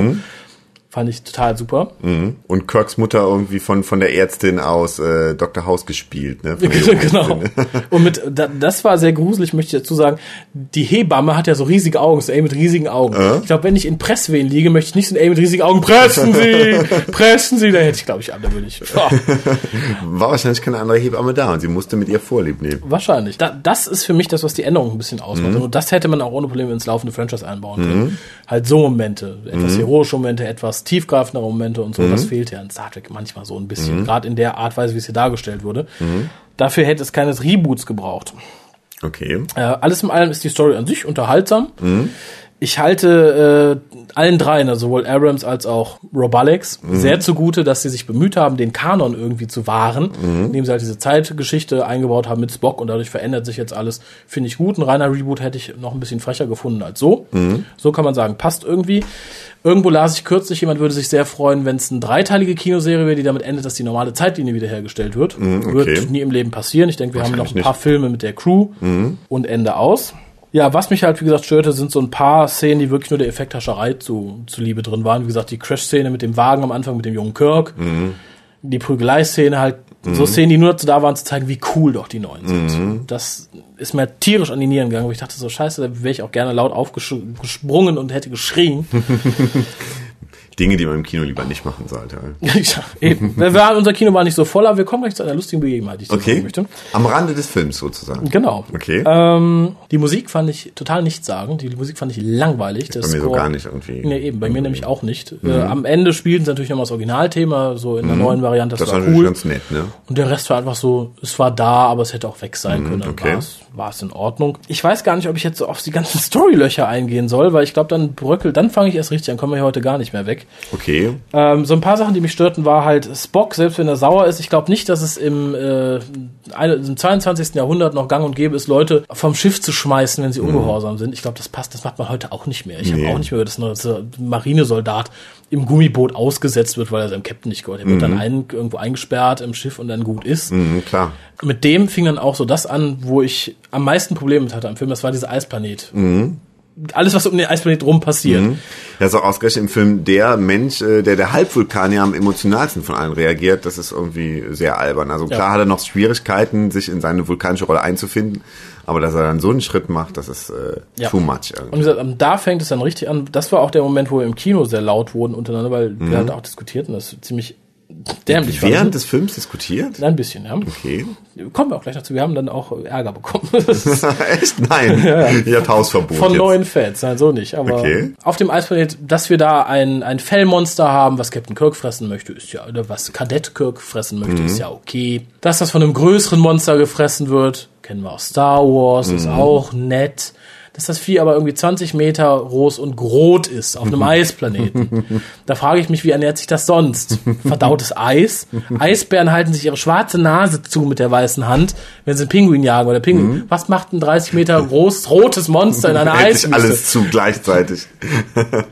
Fand ich total super. Mhm. Und Kirks Mutter irgendwie von, von der Ärztin aus äh, Dr. House gespielt. Ne? Genau. Und mit, da, das war sehr gruselig, möchte ich dazu sagen. Die Hebamme hat ja so riesige Augen, so ey mit riesigen Augen. Ich glaube, wenn ich in Presswehen liege, möchte ich nicht so ein ey mit riesigen Augen, pressen Sie, pressen Sie, da hätte ich, glaube ich, an, da würde ich, boah, War wahrscheinlich keine andere Hebamme da und sie musste mit ihr Vorlieb nehmen. wahrscheinlich. Da, das ist für mich das, was die Änderung ein bisschen ausmacht. Und das hätte man auch ohne Probleme ins laufende Franchise einbauen können. Halt so Momente, etwas heroische Momente, etwas tiefgreifendere Momente und so, das fehlt ja in Star Trek manchmal so ein bisschen. Gerade in der Art Weise, wie es hier dargestellt wurde. Dafür hätte es keines Reboots gebraucht. Okay. Äh, alles in allem ist die Story an sich unterhaltsam. Ich halte äh, allen dreien, also sowohl Abrams als auch Rob Alex, sehr zugute, dass sie sich bemüht haben, den Kanon irgendwie zu wahren, indem sie halt diese Zeitgeschichte eingebaut haben mit Spock und dadurch verändert sich jetzt alles. Finde ich gut. Ein reiner Reboot hätte ich noch ein bisschen frecher gefunden als so. So kann man sagen, passt irgendwie. Irgendwo las ich kürzlich, jemand würde sich sehr freuen, wenn es eine dreiteilige Kinoserie wäre, die damit endet, dass die normale Zeitlinie wiederhergestellt wird. okay. Wird nie im Leben passieren. Ich denke, wir haben noch ein paar Filme mit der Crew und Ende aus. Ja, was mich halt, wie gesagt, störte, sind so ein paar Szenen, die wirklich nur der Effekthascherei zu, zuliebe drin waren. Wie gesagt, die Crash-Szene mit dem Wagen am Anfang mit dem jungen Kirk. Die Prügelei-Szene halt, so Szenen, die nur dazu da waren, zu zeigen, wie cool doch die neuen sind. Das ist mir tierisch an die Nieren gegangen, wo ich dachte so, scheiße, da wäre ich auch gerne laut aufgesprungen und hätte geschrien. Dinge, die man im Kino lieber nicht machen sollte. ja, eben. Waren, unser Kino war nicht so voll, aber wir kommen gleich zu einer lustigen Begebenheit, die ich Okay. sagen möchte. Am Rande des Films sozusagen. Genau. Okay. Ähm, die Musik fand ich total nichtssagend. Die Musik fand ich langweilig. Bei mir so gar nicht irgendwie. Nee, eben, bei mir nämlich auch nicht. Äh, am Ende spielten sie natürlich nochmal das Originalthema, so in der neuen Variante. Das, Das war natürlich cool. ganz nett, ne? Und der Rest war einfach so, es war da, aber es hätte auch weg sein können. Dann okay. war es, war es in Ordnung. Ich weiß gar nicht, ob ich jetzt so auf die ganzen Storylöcher eingehen soll, weil ich glaube, dann bröckelt, dann fange ich erst richtig an, kommen wir hier heute gar nicht mehr weg. Okay. Ähm, so ein paar Sachen, die mich störten, war halt Spock, selbst wenn er sauer ist. Ich glaube nicht, dass es im, äh, im 22. Jahrhundert noch gang und gäbe ist, Leute vom Schiff zu schmeißen, wenn sie ungehorsam sind. Ich glaube, das passt, das macht man heute auch nicht mehr. Ich Nee. habe auch nicht mehr, dass ein dass ein Marinesoldat im Gummiboot ausgesetzt wird, weil er seinem Captain nicht gehört. Er wird dann ein, irgendwo eingesperrt im Schiff und dann gut ist. Mhm, klar. Mit dem fing dann auch so das an, wo ich am meisten Probleme mit hatte am Film. Das war dieser Eisplanet. Alles, was um den Eisplanet rum passiert. Ja, ist auch ausgerechnet im Film der Mensch, äh, der der Halbvulkan ja am emotionalsten von allen reagiert. Das ist irgendwie sehr albern. Also klar hat er noch Schwierigkeiten, sich in seine vulkanische Rolle einzufinden. Aber dass er dann so einen Schritt macht, das ist äh, Ja. too much. Und Irgendwie. wie gesagt, ähm, da fängt es dann richtig an. Das war auch der Moment, wo wir im Kino sehr laut wurden untereinander, weil wir halt auch diskutiert und das ziemlich dämlich Während fanden. des Films diskutiert? Ein bisschen, ja. Okay. Kommen wir auch gleich dazu. Wir haben dann auch Ärger bekommen. Ist Echt? Nein. ja, ja. Hausverbot. Von jetzt. neuen Fans, nein, so nicht. Aber Okay. auf dem Eisplanet, dass wir da ein, ein Fellmonster haben, was Captain Kirk fressen möchte, ist ja, oder was Kadett Kirk fressen möchte, Mhm. ist ja okay. Dass das von einem größeren Monster gefressen wird, kennen wir aus Star Wars, ist Mhm. auch nett. Dass das Vieh aber irgendwie 20 Meter groß und rot ist auf einem Eisplaneten. Da frage ich mich, wie ernährt sich das sonst? Verdautes Eis? Eisbären halten sich ihre schwarze Nase zu mit der weißen Hand, wenn sie einen Pinguin jagen oder Pinguin. Was macht ein 30 Meter groß rotes Monster in einer Eiswüste? alles zu gleichzeitig.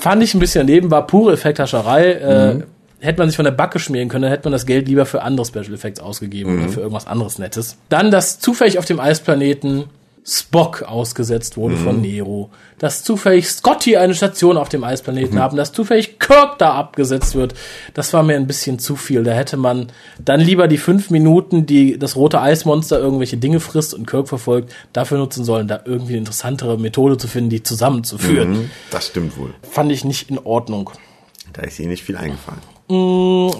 Fand ich ein bisschen daneben, war pure Effekthascherei. Äh, hätte man sich von der Backe schmieren können, dann hätte man das Geld lieber für andere Special Effects ausgegeben oder für irgendwas anderes Nettes. Dann, dass zufällig auf dem Eisplaneten Spock ausgesetzt wurde von Nero, dass zufällig Scotty eine Station auf dem Eisplaneten haben, dass zufällig Kirk da abgesetzt wird, das war mir ein bisschen zu viel. Da hätte man dann lieber die fünf Minuten, die das rote Eismonster irgendwelche Dinge frisst und Kirk verfolgt, dafür nutzen sollen, da irgendwie eine interessantere Methode zu finden, die zusammenzuführen. Mhm, Das stimmt wohl. Fand ich nicht in Ordnung. Da ist ihnen nicht viel eingefallen.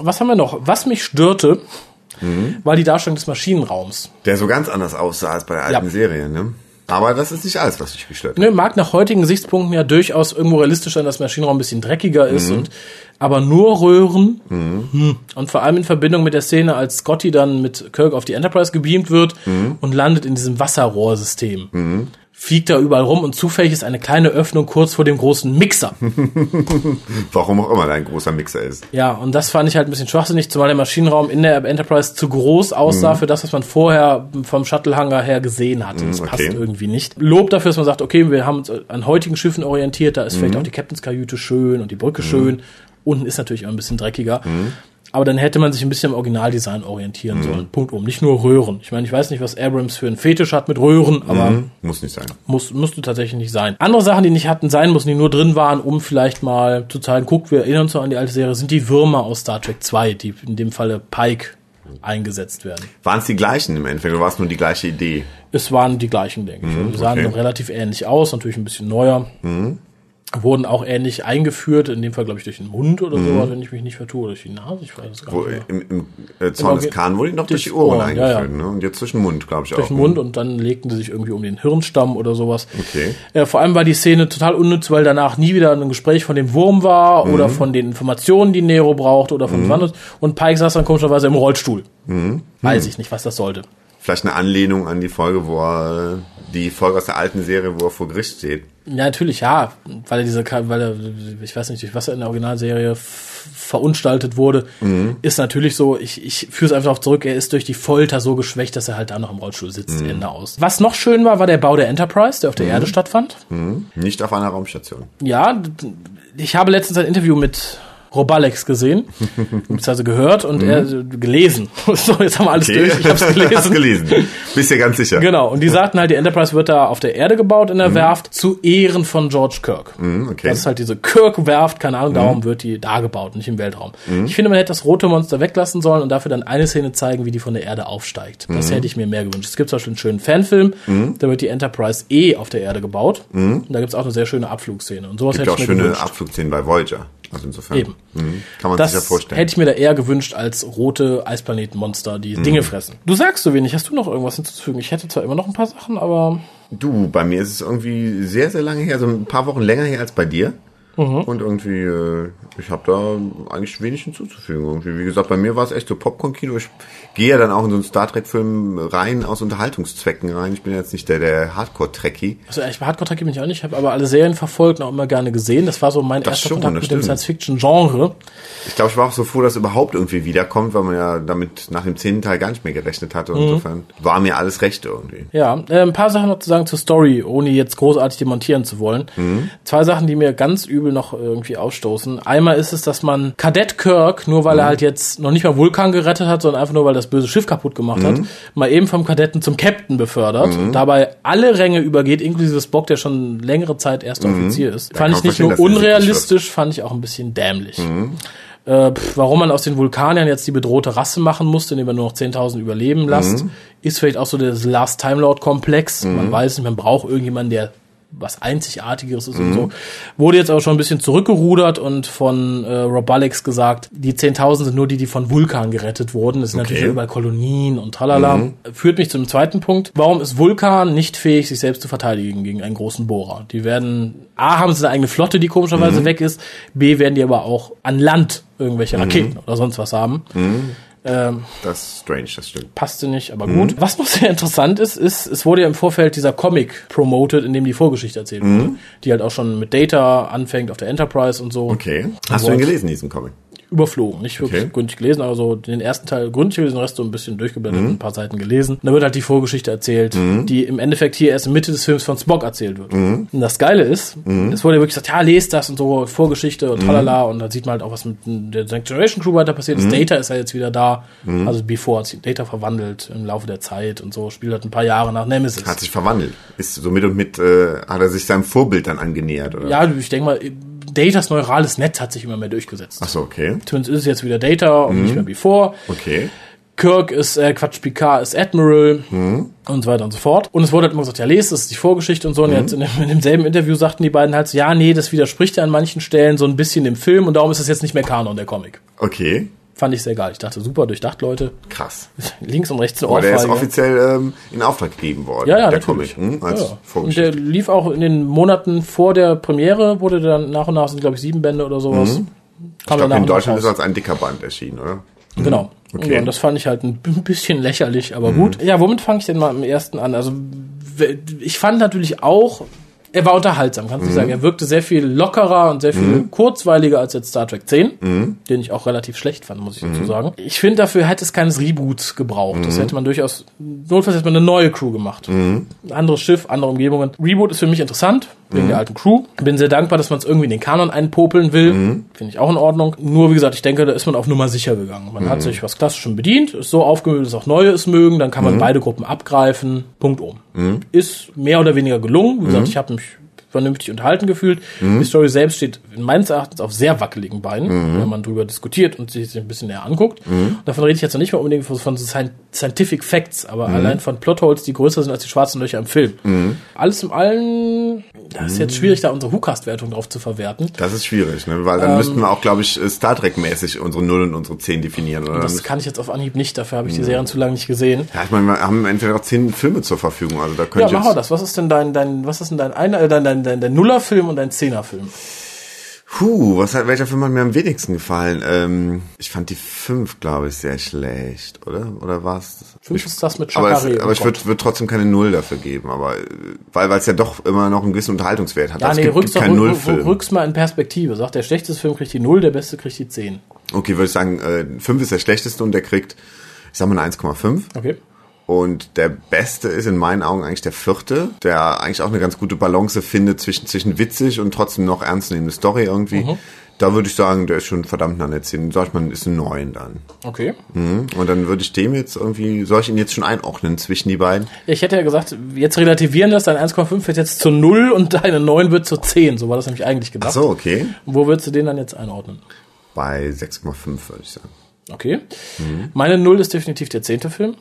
Was haben wir noch? Was mich störte, war die Darstellung des Maschinenraums. Der so ganz anders aussah als bei der alten Ja. Serie, ne? Aber das ist nicht alles, was mich gestört hat. Ne, mag nach heutigen Gesichtspunkten ja durchaus irgendwo realistisch sein, dass Maschinenraum ein bisschen dreckiger ist und aber nur Röhren hm. und vor allem in Verbindung mit der Szene, als Scotty dann mit Kirk auf die Enterprise gebeamt wird und landet in diesem Wasserrohrsystem. Fliegt da überall rum und zufällig ist eine kleine Öffnung kurz vor dem großen Mixer. Warum auch immer da ein großer Mixer ist. Ja, und das fand ich halt ein bisschen schwachsinnig, zumal der Maschinenraum in der Enterprise zu groß aussah für das, was man vorher vom Shuttle-Hangar her gesehen hatte. Das passt okay. irgendwie nicht. Lob dafür, dass man sagt, okay, wir haben uns an heutigen Schiffen orientiert, da ist vielleicht auch die Captainskajüte schön und die Brücke schön. Unten ist natürlich auch ein bisschen dreckiger. Aber dann hätte man sich ein bisschen am Originaldesign orientieren sollen. Punkt um. Nicht nur Röhren. Ich meine, ich weiß nicht, was Abrams für einen Fetisch hat mit Röhren, aber Muss nicht sein. muss, musste tatsächlich nicht sein. Andere Sachen, die nicht hatten sein mussten, die nur drin waren, um vielleicht mal zu zeigen, guck, wir erinnern uns noch an die alte Serie, sind die Würmer aus Star Trek 2, die in dem Falle Pike eingesetzt werden. Waren es die gleichen im Endeffekt oder war es nur die gleiche Idee? Es waren die gleichen, denke ich. Also, sie sahen okay. relativ ähnlich aus, natürlich ein bisschen neuer. Wurden auch ähnlich eingeführt, in dem Fall, glaube ich, durch den Mund oder so, wenn ich mich nicht vertue, oder durch die Nase, ich weiß es gar Wo, nicht mehr. Im im äh, Zorn des Khan wurde noch durch durch die Ohren Ohren, ja, eingeführt, ja. ne? Und jetzt durch den Mund, glaube ich durch auch. den Mund und dann legten sie sich irgendwie um den Hirnstamm oder sowas. Okay. Äh, vor allem war die Szene total unnütz, weil danach nie wieder ein Gespräch von dem Wurm war Mhm. oder von den Informationen, die Nero braucht oder von was anderes. Und Pike saß dann komischerweise im Rollstuhl. Mhm. Weiß ich nicht, was das sollte. Vielleicht eine Anlehnung an die Folge, wo er, die Folge aus der alten Serie, wo er vor Gericht steht. Ja, natürlich, ja, weil er diese, weil er, ich weiß nicht, durch was er in der Originalserie verunstaltet wurde, Mhm. ist natürlich so, ich, ich führe es einfach darauf zurück, er ist durch die Folter so geschwächt, dass er halt da noch im Rollstuhl sitzt, Mhm. Ende aus. Was noch schön war, war der Bau der Enterprise, der auf der Erde stattfand. Nicht auf einer Raumstation. Ja, ich habe letztens ein Interview mit Robalex gesehen, beziehungsweise gehört und er gelesen. so, jetzt haben wir alles Mhm. Okay. durch. Ich hab's gelesen. Hast gelesen. Bist dir ganz sicher. Genau, und die sagten halt, die Enterprise wird da auf der Erde gebaut in der Werft zu Ehren von George Kirk. Mhm, okay. Das ist halt diese Kirk-Werft, keine Ahnung, darum wird die da gebaut, nicht im Weltraum. Mhm. Ich finde, man hätte das rote Monster weglassen sollen und dafür dann eine Szene zeigen, wie die von der Erde aufsteigt. Mhm. Das hätte ich mir mehr gewünscht. Es gibt zum Beispiel einen schönen Fanfilm, da wird die Enterprise eh auf der Erde gebaut. Und da gibt's auch eine sehr schöne Abflugszene. Und sowas Mhm. Gibt hätte auch ich mir schöne gewünscht. Abflugszenen bei Voyager. Also insofern. Eben. Mhm. Kann man Das sich ja vorstellen. hätte ich mir da eher gewünscht als rote Eisplanetenmonster, die Mhm. Dinge fressen. Du sagst so wenig. Hast du noch irgendwas hinzuzufügen? Ich hätte zwar immer noch ein paar Sachen, aber Du, bei mir ist es irgendwie sehr, sehr lange her, so ein paar Wochen länger her als bei dir. Mhm. Und irgendwie, äh, ich habe da eigentlich wenig hinzuzufügen. Irgendwie, wie gesagt, bei mir war es echt so Popcorn-Kino. Ich gehe ja dann auch in so einen Star Trek-Film rein aus Unterhaltungszwecken rein. Ich bin jetzt nicht der, der Hardcore-Trekkie. Also ich hardcore trekkie bin ich auch nicht, ich habe aber alle Serien verfolgt und auch immer gerne gesehen. Das war so mein Das erster schon, Kontakt mit dem stimmt. Science-Fiction-Genre. Ich glaube, ich war auch so froh, dass es überhaupt irgendwie wiederkommt, weil man ja damit nach dem zehnten Teil gar nicht mehr gerechnet hatte. Mhm. Insofern war mir alles recht irgendwie. Ja, äh, ein paar Sachen noch zu sagen zur Story, ohne jetzt großartig demontieren zu wollen. Mhm. Zwei Sachen, die mir ganz übel noch irgendwie ausstoßen. Einmal ist es, dass man Kadett Kirk, nur weil Mhm. er halt jetzt noch nicht mal Vulkan gerettet hat, sondern einfach nur weil das böse Schiff kaputt gemacht Mhm. hat, mal eben vom Kadetten zum Captain befördert. Dabei alle Ränge übergeht, inklusive Spock, der schon längere Zeit erster Offizier ist. kann fand ich nicht nur unrealistisch, fand ich auch ein bisschen dämlich. Äh, pf, warum man aus den Vulkaniern jetzt die bedrohte Rasse machen musste, indem man nur noch 10.000 überleben lässt, ist vielleicht auch so das Last Time Lord Komplex. Man weiß nicht, man braucht irgendjemanden, der was Einzigartigeres ist und so. Wurde jetzt aber schon ein bisschen zurückgerudert und von äh, Rob Alex gesagt, die 10.000 sind nur die, die von Vulkan gerettet wurden. Das sind natürlich überall Kolonien und tralala. Führt mich zum zweiten Punkt. Warum ist Vulkan nicht fähig, sich selbst zu verteidigen gegen einen großen Bohrer? Die werden, A, haben sie eine eigene Flotte, die komischerweise weg ist. B, werden die aber auch an Land irgendwelche Raketen oder sonst was haben. Ähm, Das ist strange, das stimmt. passte nicht, aber gut. Was noch sehr interessant ist, ist, es wurde ja im Vorfeld dieser Comic promoted, in dem die Vorgeschichte erzählt wurde, die halt auch schon mit Data anfängt auf der Enterprise und so. Okay. Hast du What? ihn gelesen, diesen Comic? Überflogen, nicht wirklich Okay. gründlich gelesen, aber so den ersten Teil gründlich gelesen, den Rest so ein bisschen durchgeblättert, ein paar Seiten gelesen. Und da wird halt die Vorgeschichte erzählt, die im Endeffekt hier erst in Mitte des Films von Spock erzählt wird. Und das Geile ist, es wurde ja wirklich gesagt, ja, lest das und so, Vorgeschichte und tralala, und da sieht man halt auch, was mit der Generation Crew weiter passiert ist. Data ist ja jetzt wieder da, also Before hat sich Data verwandelt im Laufe der Zeit und so, spielt halt ein paar Jahre nach Nemesis. Hat sich verwandelt. Ist so mit und mit, äh, hat er sich seinem Vorbild dann angenähert, oder? ja, ich denke mal, Datas neurales Netz hat sich immer mehr durchgesetzt. Ach so, okay. Zumindest ist es jetzt wieder Data und nicht mehr Before. Okay. Kirk ist, äh, Quatsch, Picard ist Admiral Mhm. und so weiter und so fort. Und es wurde halt immer gesagt, ja, lest, das ist die Vorgeschichte und so. Und Mhm. jetzt in, dem, in demselben Interview sagten die beiden halt so, ja, nee, das widerspricht ja an manchen Stellen so ein bisschen dem Film und darum ist es jetzt nicht mehr Kanon, der Comic. Okay. Fand ich sehr geil. Ich dachte, super durchdacht, Leute. Krass. Links und rechts eine Aber der ist Ohrfeige. offiziell ähm, in Auftrag gegeben worden. Ja, ja, der natürlich. Comic, hm, als ja. Und der lief auch in den Monaten vor der Premiere, wurde dann nach und nach, sind glaube ich sieben Bände oder sowas. Mhm. ich glaube, in Deutschland ist er als ein dicker Band erschienen, oder? Genau. Okay. Ja, und das fand ich halt ein bisschen lächerlich, aber Mhm. gut. Ja, womit fange ich denn mal am ersten an? Also ich fand natürlich auch, er war unterhaltsam, kannst du Mhm. sagen. Er wirkte sehr viel lockerer und sehr viel kurzweiliger als jetzt Star Trek 10, Mhm. den ich auch relativ schlecht fand, muss ich dazu sagen. Ich finde, dafür hätte es keines Reboots gebraucht. Mhm. Das hätte man durchaus, notfalls hätte man eine neue Crew gemacht. Mhm. Ein anderes Schiff, andere Umgebungen. Reboot ist für mich interessant, wegen Mhm. der alten Crew. Bin sehr dankbar, dass man es irgendwie in den Kanon einpopeln will. Mhm. Finde ich auch in Ordnung. Nur, wie gesagt, ich denke, da ist man auf Nummer sicher gegangen. Man Mhm. hat sich was Klassisches bedient, ist so aufgemöbelt, dass auch Neue es mögen, dann kann Mhm. man beide Gruppen abgreifen. Punkt um. Ist mehr oder weniger gelungen. Wie gesagt, Mhm. ich habe mich vernünftig unterhalten gefühlt. Die Story selbst steht meines Erachtens auf sehr wackeligen Beinen, Mhm. wenn man drüber diskutiert und sich ein bisschen näher anguckt. Davon rede ich jetzt noch nicht mal unbedingt von, so Scien- Scientific Facts, aber allein von Plotholes, die größer sind als die schwarzen Löcher im Film. Alles im allen, das ist jetzt schwierig, da unsere WhoCast-Wertung drauf zu verwerten. Das ist schwierig, ne? weil Ähm, dann müssten wir auch, glaube ich, äh, Star Trek-mäßig unsere 0 und unsere 10 definieren. Oder? Das kann ich jetzt auf Anhieb nicht, dafür habe ich die Serien zu lange nicht gesehen. ja, ich meine, wir haben entweder noch 10 Filme zur Verfügung. Also da könnte Ja, ich mach mal jetzt, das. Was ist denn dein, dein, was ist denn dein einer, äh, dein, dein, dein, dein Nullerfilm und dein Zehnerfilm? Puh, was hat, welcher Film hat mir am wenigsten gefallen? Ähm, ich fand die 5, glaube ich, sehr schlecht, oder? Oder war's? Fünf ist das mit Aber, es, aber ich würde würd trotzdem keine Null dafür geben, aber äh, weil es ja doch immer noch einen gewissen Unterhaltungswert hat. Ja, Also nee, gibt, rück's, gibt keinen rück, rück, rück's mal in Perspektive. Sagt, der schlechteste Film kriegt die Null, der beste kriegt die Zehn. Okay, würde ich sagen, äh, 5 ist der schlechteste und der kriegt, ich sag mal, eine 1,5. Okay. Und der beste ist in meinen Augen eigentlich der vierte, der eigentlich auch eine ganz gute Balance findet zwischen, zwischen witzig und trotzdem noch ernst nehmende Story irgendwie. Da würde ich sagen, der ist schon verdammt an der 10. Sag ich mal, ist ein 9 dann. Okay. Mhm. Und dann würde ich dem jetzt irgendwie, soll ich ihn jetzt schon einordnen zwischen die beiden? Ich hätte ja gesagt, jetzt relativieren das, dein 1,5 wird jetzt zu 0 und deine 9 wird zu 10. So war das nämlich eigentlich gedacht. Ach so, okay. Wo würdest du den dann jetzt einordnen? Bei 6,5 würde ich sagen. Okay. Meine 0 ist definitiv der zehnte Film.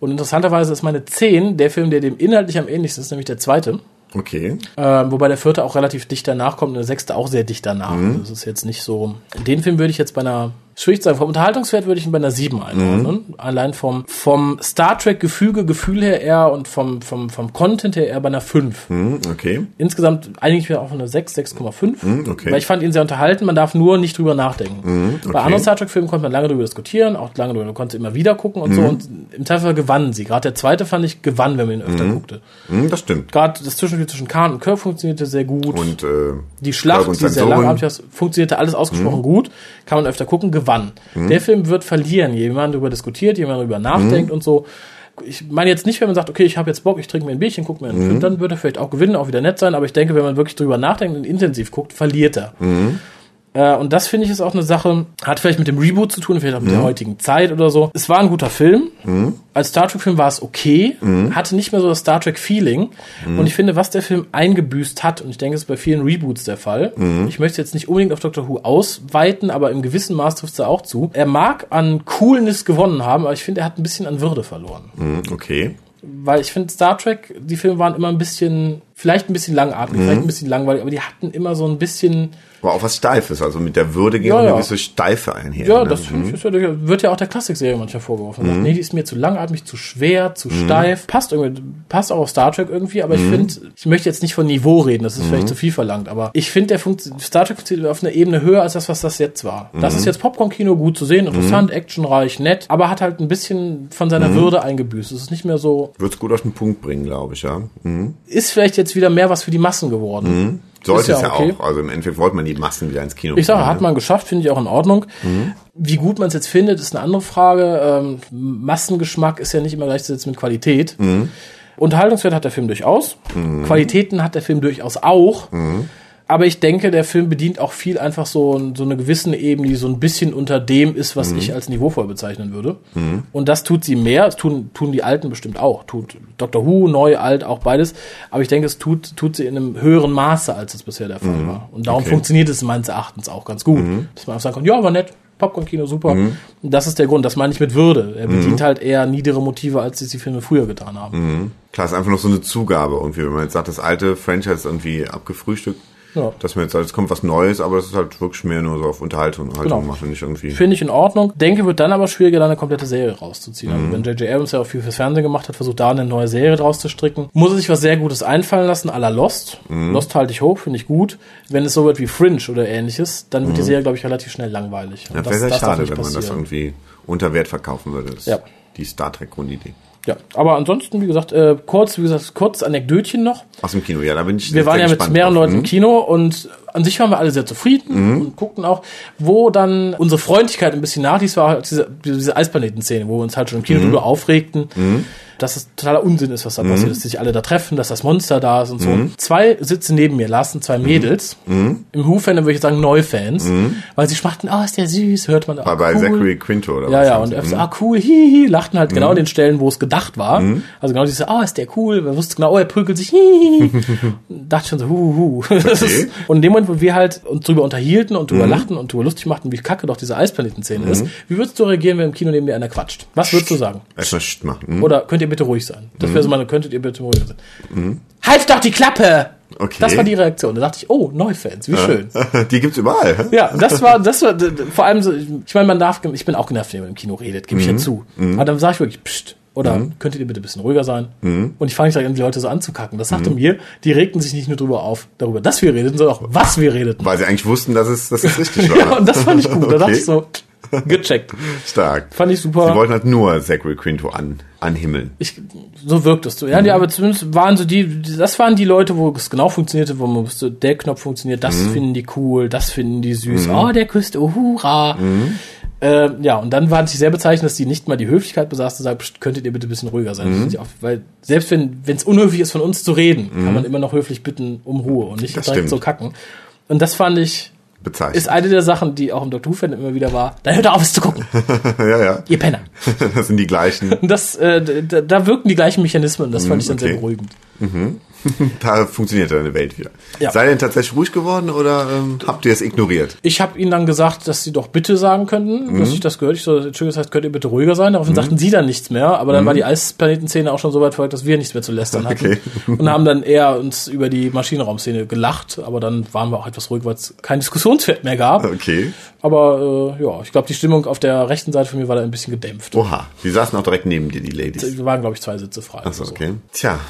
Und interessanterweise ist meine 10 der Film, der dem inhaltlich am ähnlichsten ist, nämlich der zweite. Okay. Äh, wobei der vierte auch relativ dicht danach kommt und der sechste auch sehr dicht danach. Also das ist jetzt nicht so. Den Film würde ich jetzt bei einer, schwierig zu sagen, vom Unterhaltungswert würde ich ihn bei einer 7 einordnen. Allein vom, vom Star Trek-Gefüge, Gefühl her eher und vom, vom, vom Content her eher bei einer 5. Mhm, okay. Insgesamt eigentlich wieder auf eine 6, 6,5. okay. Weil ich fand ihn sehr unterhalten, man darf nur nicht drüber nachdenken. Bei anderen Star Trek-Filmen konnte man lange drüber diskutieren, auch lange drüber, man konnte immer wieder gucken und so. Und im Zweifel gewannen sie. Gerade der zweite fand ich gewann, wenn man ihn öfter guckte. Mhm, das stimmt. Gerade das Zwischenspiel zwischen Khan und Kirk funktionierte sehr gut. Und äh, die Schlacht, die sehr war, funktionierte alles ausgesprochen gut. Kann man öfter gucken, gewann. Der Film wird verlieren, je mehr man darüber diskutiert, je mehr man darüber nachdenkt und so. Ich meine jetzt nicht, wenn man sagt, okay, ich habe jetzt Bock, ich trinke mir ein Bierchen, gucke mir einen Film, dann wird er vielleicht auch gewinnen, auch wieder nett sein. Aber ich denke, wenn man wirklich drüber nachdenkt und intensiv guckt, verliert er. Äh, und das finde ich ist auch eine Sache, hat vielleicht mit dem Reboot zu tun, vielleicht auch mit der heutigen Zeit oder so. Es war ein guter Film. Als Star Trek-Film war es okay, hatte nicht mehr so das Star Trek-Feeling. Und ich finde, was der Film eingebüßt hat, und ich denke, es ist bei vielen Reboots der Fall, ich möchte jetzt nicht unbedingt auf Doctor Who ausweiten, aber im gewissen Maß trifft es da auch zu. Er mag an Coolness gewonnen haben, aber ich finde, er hat ein bisschen an Würde verloren. Mhm, okay. Weil ich finde, Star Trek, die Filme waren immer ein bisschen, vielleicht ein bisschen langatmig, vielleicht ein bisschen langweilig, aber die hatten immer so ein bisschen, Aber auch was Steifes, also mit der Würde ging Ja, eine ja. gewisse Steife einher. Ja, ne? das finde ich, ja, wird ja auch der Klassikserie manchmal vorgeworfen. Man sagt, Nee, die ist mir zu langatmig, zu schwer, zu steif. Passt irgendwie, passt auch auf Star Trek irgendwie, aber ich finde, ich möchte jetzt nicht von Niveau reden, das ist vielleicht zu viel verlangt, aber ich finde, der funkt, Star Trek funktioniert auf einer Ebene höher als das, was das jetzt war. Das ist jetzt Popcorn-Kino gut zu sehen, interessant, actionreich, nett, aber hat halt ein bisschen von seiner Würde eingebüßt. Es ist nicht mehr so, Wird's gut auf den Punkt bringen, glaube ich, ja. Mhm. ist vielleicht jetzt wieder mehr was für die Massen geworden. Sollte Ist ja es ja okay. auch. Also im Endeffekt wollte man die Massen wieder ins Kino Ich sage, hat ne? man geschafft, finde ich auch in Ordnung. Wie gut man es jetzt findet, ist eine andere Frage. Ähm, Massengeschmack ist ja nicht immer gleichzusetzen mit Qualität. Unterhaltungswert hat der Film durchaus. Qualitäten hat der Film durchaus auch. Aber ich denke, der Film bedient auch viel einfach so, so eine gewisse Ebene, die so ein bisschen unter dem ist, was ich als niveauvoll bezeichnen würde. Und das tut sie mehr. Das tun, tun die Alten bestimmt auch. Tut Dr. Who, neu, alt, auch beides. Aber ich denke, es tut, tut sie in einem höheren Maße, als es bisher der Fall war. Und darum Okay. funktioniert es meines Erachtens auch ganz gut. Dass man einfach sagen kann, ja, war nett. Popcorn-Kino, super. Und das ist der Grund, das meine ich mit Würde. Er bedient halt eher niedere Motive, als es die Filme früher getan haben. Klar, ist einfach noch so eine Zugabe irgendwie. Wenn man jetzt sagt, das alte Franchise irgendwie abgefrühstückt, Ja. dass man jetzt sagt, es kommt was Neues, aber das ist halt wirklich mehr nur so auf Unterhaltung, Haltung Genau. macht und nicht irgendwie. Finde ich in Ordnung. Denke, wird dann aber schwieriger, da eine komplette Serie rauszuziehen. Also wenn J.J. Abrams ja auch viel fürs Fernsehen gemacht hat, versucht da eine neue Serie draus zu stricken, muss er sich was sehr Gutes einfallen lassen, à la Lost. Lost halte ich hoch, finde ich gut. Wenn es so wird wie Fringe oder ähnliches, dann wird die Serie, glaube ich, relativ schnell langweilig. Ja, wäre sehr schade, wenn man das passieren. irgendwie unter Wert verkaufen würde. Das Ja. Die Star Trek Grundidee. Ja, aber ansonsten, wie gesagt, äh, kurz, wie gesagt, kurz Anekdötchen noch. Aus dem Kino, ja, da bin ich Wir waren ja mit mehreren drauf. Leuten im Mhm. Kino und an sich waren wir alle sehr zufrieden und guckten auch, wo dann unsere Freundlichkeit ein bisschen nachließ, war halt diese, diese Eisplaneten-Szene, wo wir uns halt schon im Kino drüber aufregten, dass es totaler Unsinn ist, was da passiert, dass sich alle da treffen, dass das Monster da ist und so. Zwei sitzen neben mir, lassen zwei Mädels, im Who-Fandom würde ich sagen Neufans, weil sie schmachten, oh, ist der süß, hört man, oh, bei cool. Zachary Quinto oder Ja, was? ja, haben und er so, Mhm. ah, cool, hihi, lachten halt genau an den Stellen, wo es gedacht war. Also genau diese, ah, ist der cool, man wusste genau, oh, er prügelt sich, hihi. dachte schon so, hu, hu. Ist, und in dem Moment, wo wir halt uns drüber unterhielten und Mhm. drüber lachten und drüber lustig machten, wie kacke doch diese Eisplaneten-Szene ist, wie würdest du reagieren, wenn im Kino neben dir einer quatscht? Was würdest du sagen? Erstmal machen. Mhm. Oder könnt ihr bitte ruhig sein? Das wäre so meine, könntet ihr bitte ruhig sein? Halt doch die Klappe! Okay. Das war die Reaktion. Da dachte ich, oh, Neufans, wie schön. Die gibt's überall. hä? Ja, das war, das war vor allem so, ich meine, man darf, ich bin auch genervt, wenn man im Kino redet, gebe ich Mhm. ja zu. Aber dann sage ich wirklich, pst, oder könntet ihr bitte ein bisschen ruhiger sein? Mhm. Und ich fange nicht an, die Leute so anzukacken. Das sagte mir, die regten sich nicht nur darüber auf, darüber, dass wir redeten, sondern auch, was wir redeten. Weil sie eigentlich wussten, dass es, dass es richtig war. Ja, und das fand ich gut. Da dachte Okay. ich so, gecheckt. Stark. Fand ich super. Sie wollten halt nur Zachary Quinto an, anhimmeln. Ich, so wirktest du. Ja, die, aber zumindest waren so die, das waren die Leute, wo es genau funktionierte, wo man wusste, der Knopf funktioniert, das finden die cool, das finden die süß, oh, der küsst, oh, hurra. Äh, ja, und dann war es sehr bezeichnend, dass die nicht mal die Höflichkeit besaß, zu sagen, "Psst, könntet ihr bitte ein bisschen ruhiger sein. Ich auch, weil selbst wenn es unhöflich ist, von uns zu reden, kann man immer noch höflich bitten um Ruhe und nicht Das direkt stimmt. so kacken. Und das fand ich bezeichnen. Ist eine der Sachen, die auch im Doctor Who-Fan immer wieder war. Dann hört auf, es zu gucken. ja, ja. Ihr Penner. Das sind die gleichen. Das, äh, da, da wirken die gleichen Mechanismen. Das fand ich dann okay. sehr beruhigend. Da funktioniert deine Welt wieder. Ja. Seid ihr denn tatsächlich ruhig geworden oder ähm, habt ihr es ignoriert? Ich habe ihnen dann gesagt, dass sie doch bitte sagen könnten, dass ich das gehört. Ich so, Entschuldigung, das heißt, könnt ihr bitte ruhiger sein? Daraufhin sagten sie dann nichts mehr, aber dann war die Eisplanetenszene auch schon so weit verfolgt, dass wir nichts mehr zu lästern hatten. Okay. Und haben dann eher uns über die Maschinenraumszene gelacht, aber dann waren wir auch etwas ruhig, weil es kein Diskussionsfeld mehr gab. Okay. Aber äh, ja, ich glaube, die Stimmung auf der rechten Seite von mir war da ein bisschen gedämpft. Oha, die saßen auch direkt neben dir, die Ladies. Wir waren, glaube ich, zwei Sitze frei. Achso, so. okay. Tja,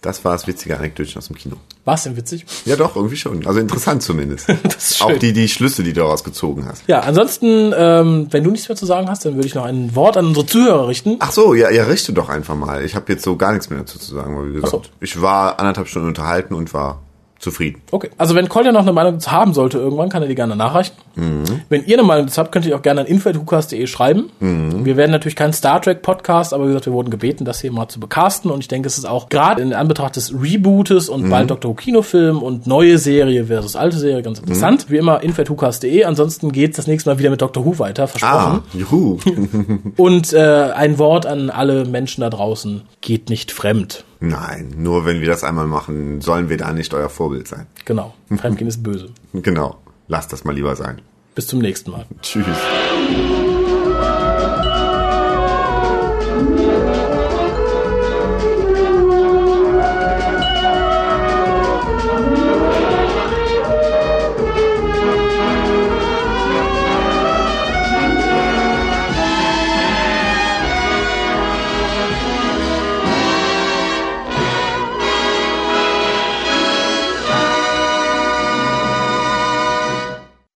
das war das witzige Anekdötchen aus dem Kino. War es denn witzig? Ja, doch, irgendwie schon. Also interessant zumindest. Das ist schön. Auch die, die Schlüsse, die du daraus gezogen hast. Ja, ansonsten, ähm, wenn du nichts mehr zu sagen hast, dann würde ich noch ein Wort an unsere Zuhörer richten. Ach so, ja, ja, richte doch einfach mal. Ich habe jetzt so gar nichts mehr dazu zu sagen, weil wie gesagt, so. ich war anderthalb Stunden unterhalten und war zufrieden. Okay. Also wenn Kolja noch eine Meinung dazu haben sollte irgendwann, kann er die gerne nachreichen. Wenn ihr eine Meinung dazu habt, könnt ihr auch gerne an info.hukas.de schreiben. Wir werden natürlich kein Star Trek Podcast, aber wie gesagt, wir wurden gebeten, das hier mal zu becasten und ich denke, es ist auch gerade in Anbetracht des Rebootes und bald Doctor Who Kinofilm und neue Serie versus alte Serie ganz interessant. Wie immer info.hukas.de. Ansonsten geht's das nächste Mal wieder mit Doctor Who weiter, versprochen. Ah, juhu. Und äh, ein Wort an alle Menschen da draußen, geht nicht fremd. Nein, nur wenn wir das einmal machen, sollen wir da nicht euer Vorbild sein. Genau. Fremdgehen ist böse. Genau. Lasst das mal lieber sein. Bis zum nächsten Mal. Tschüss.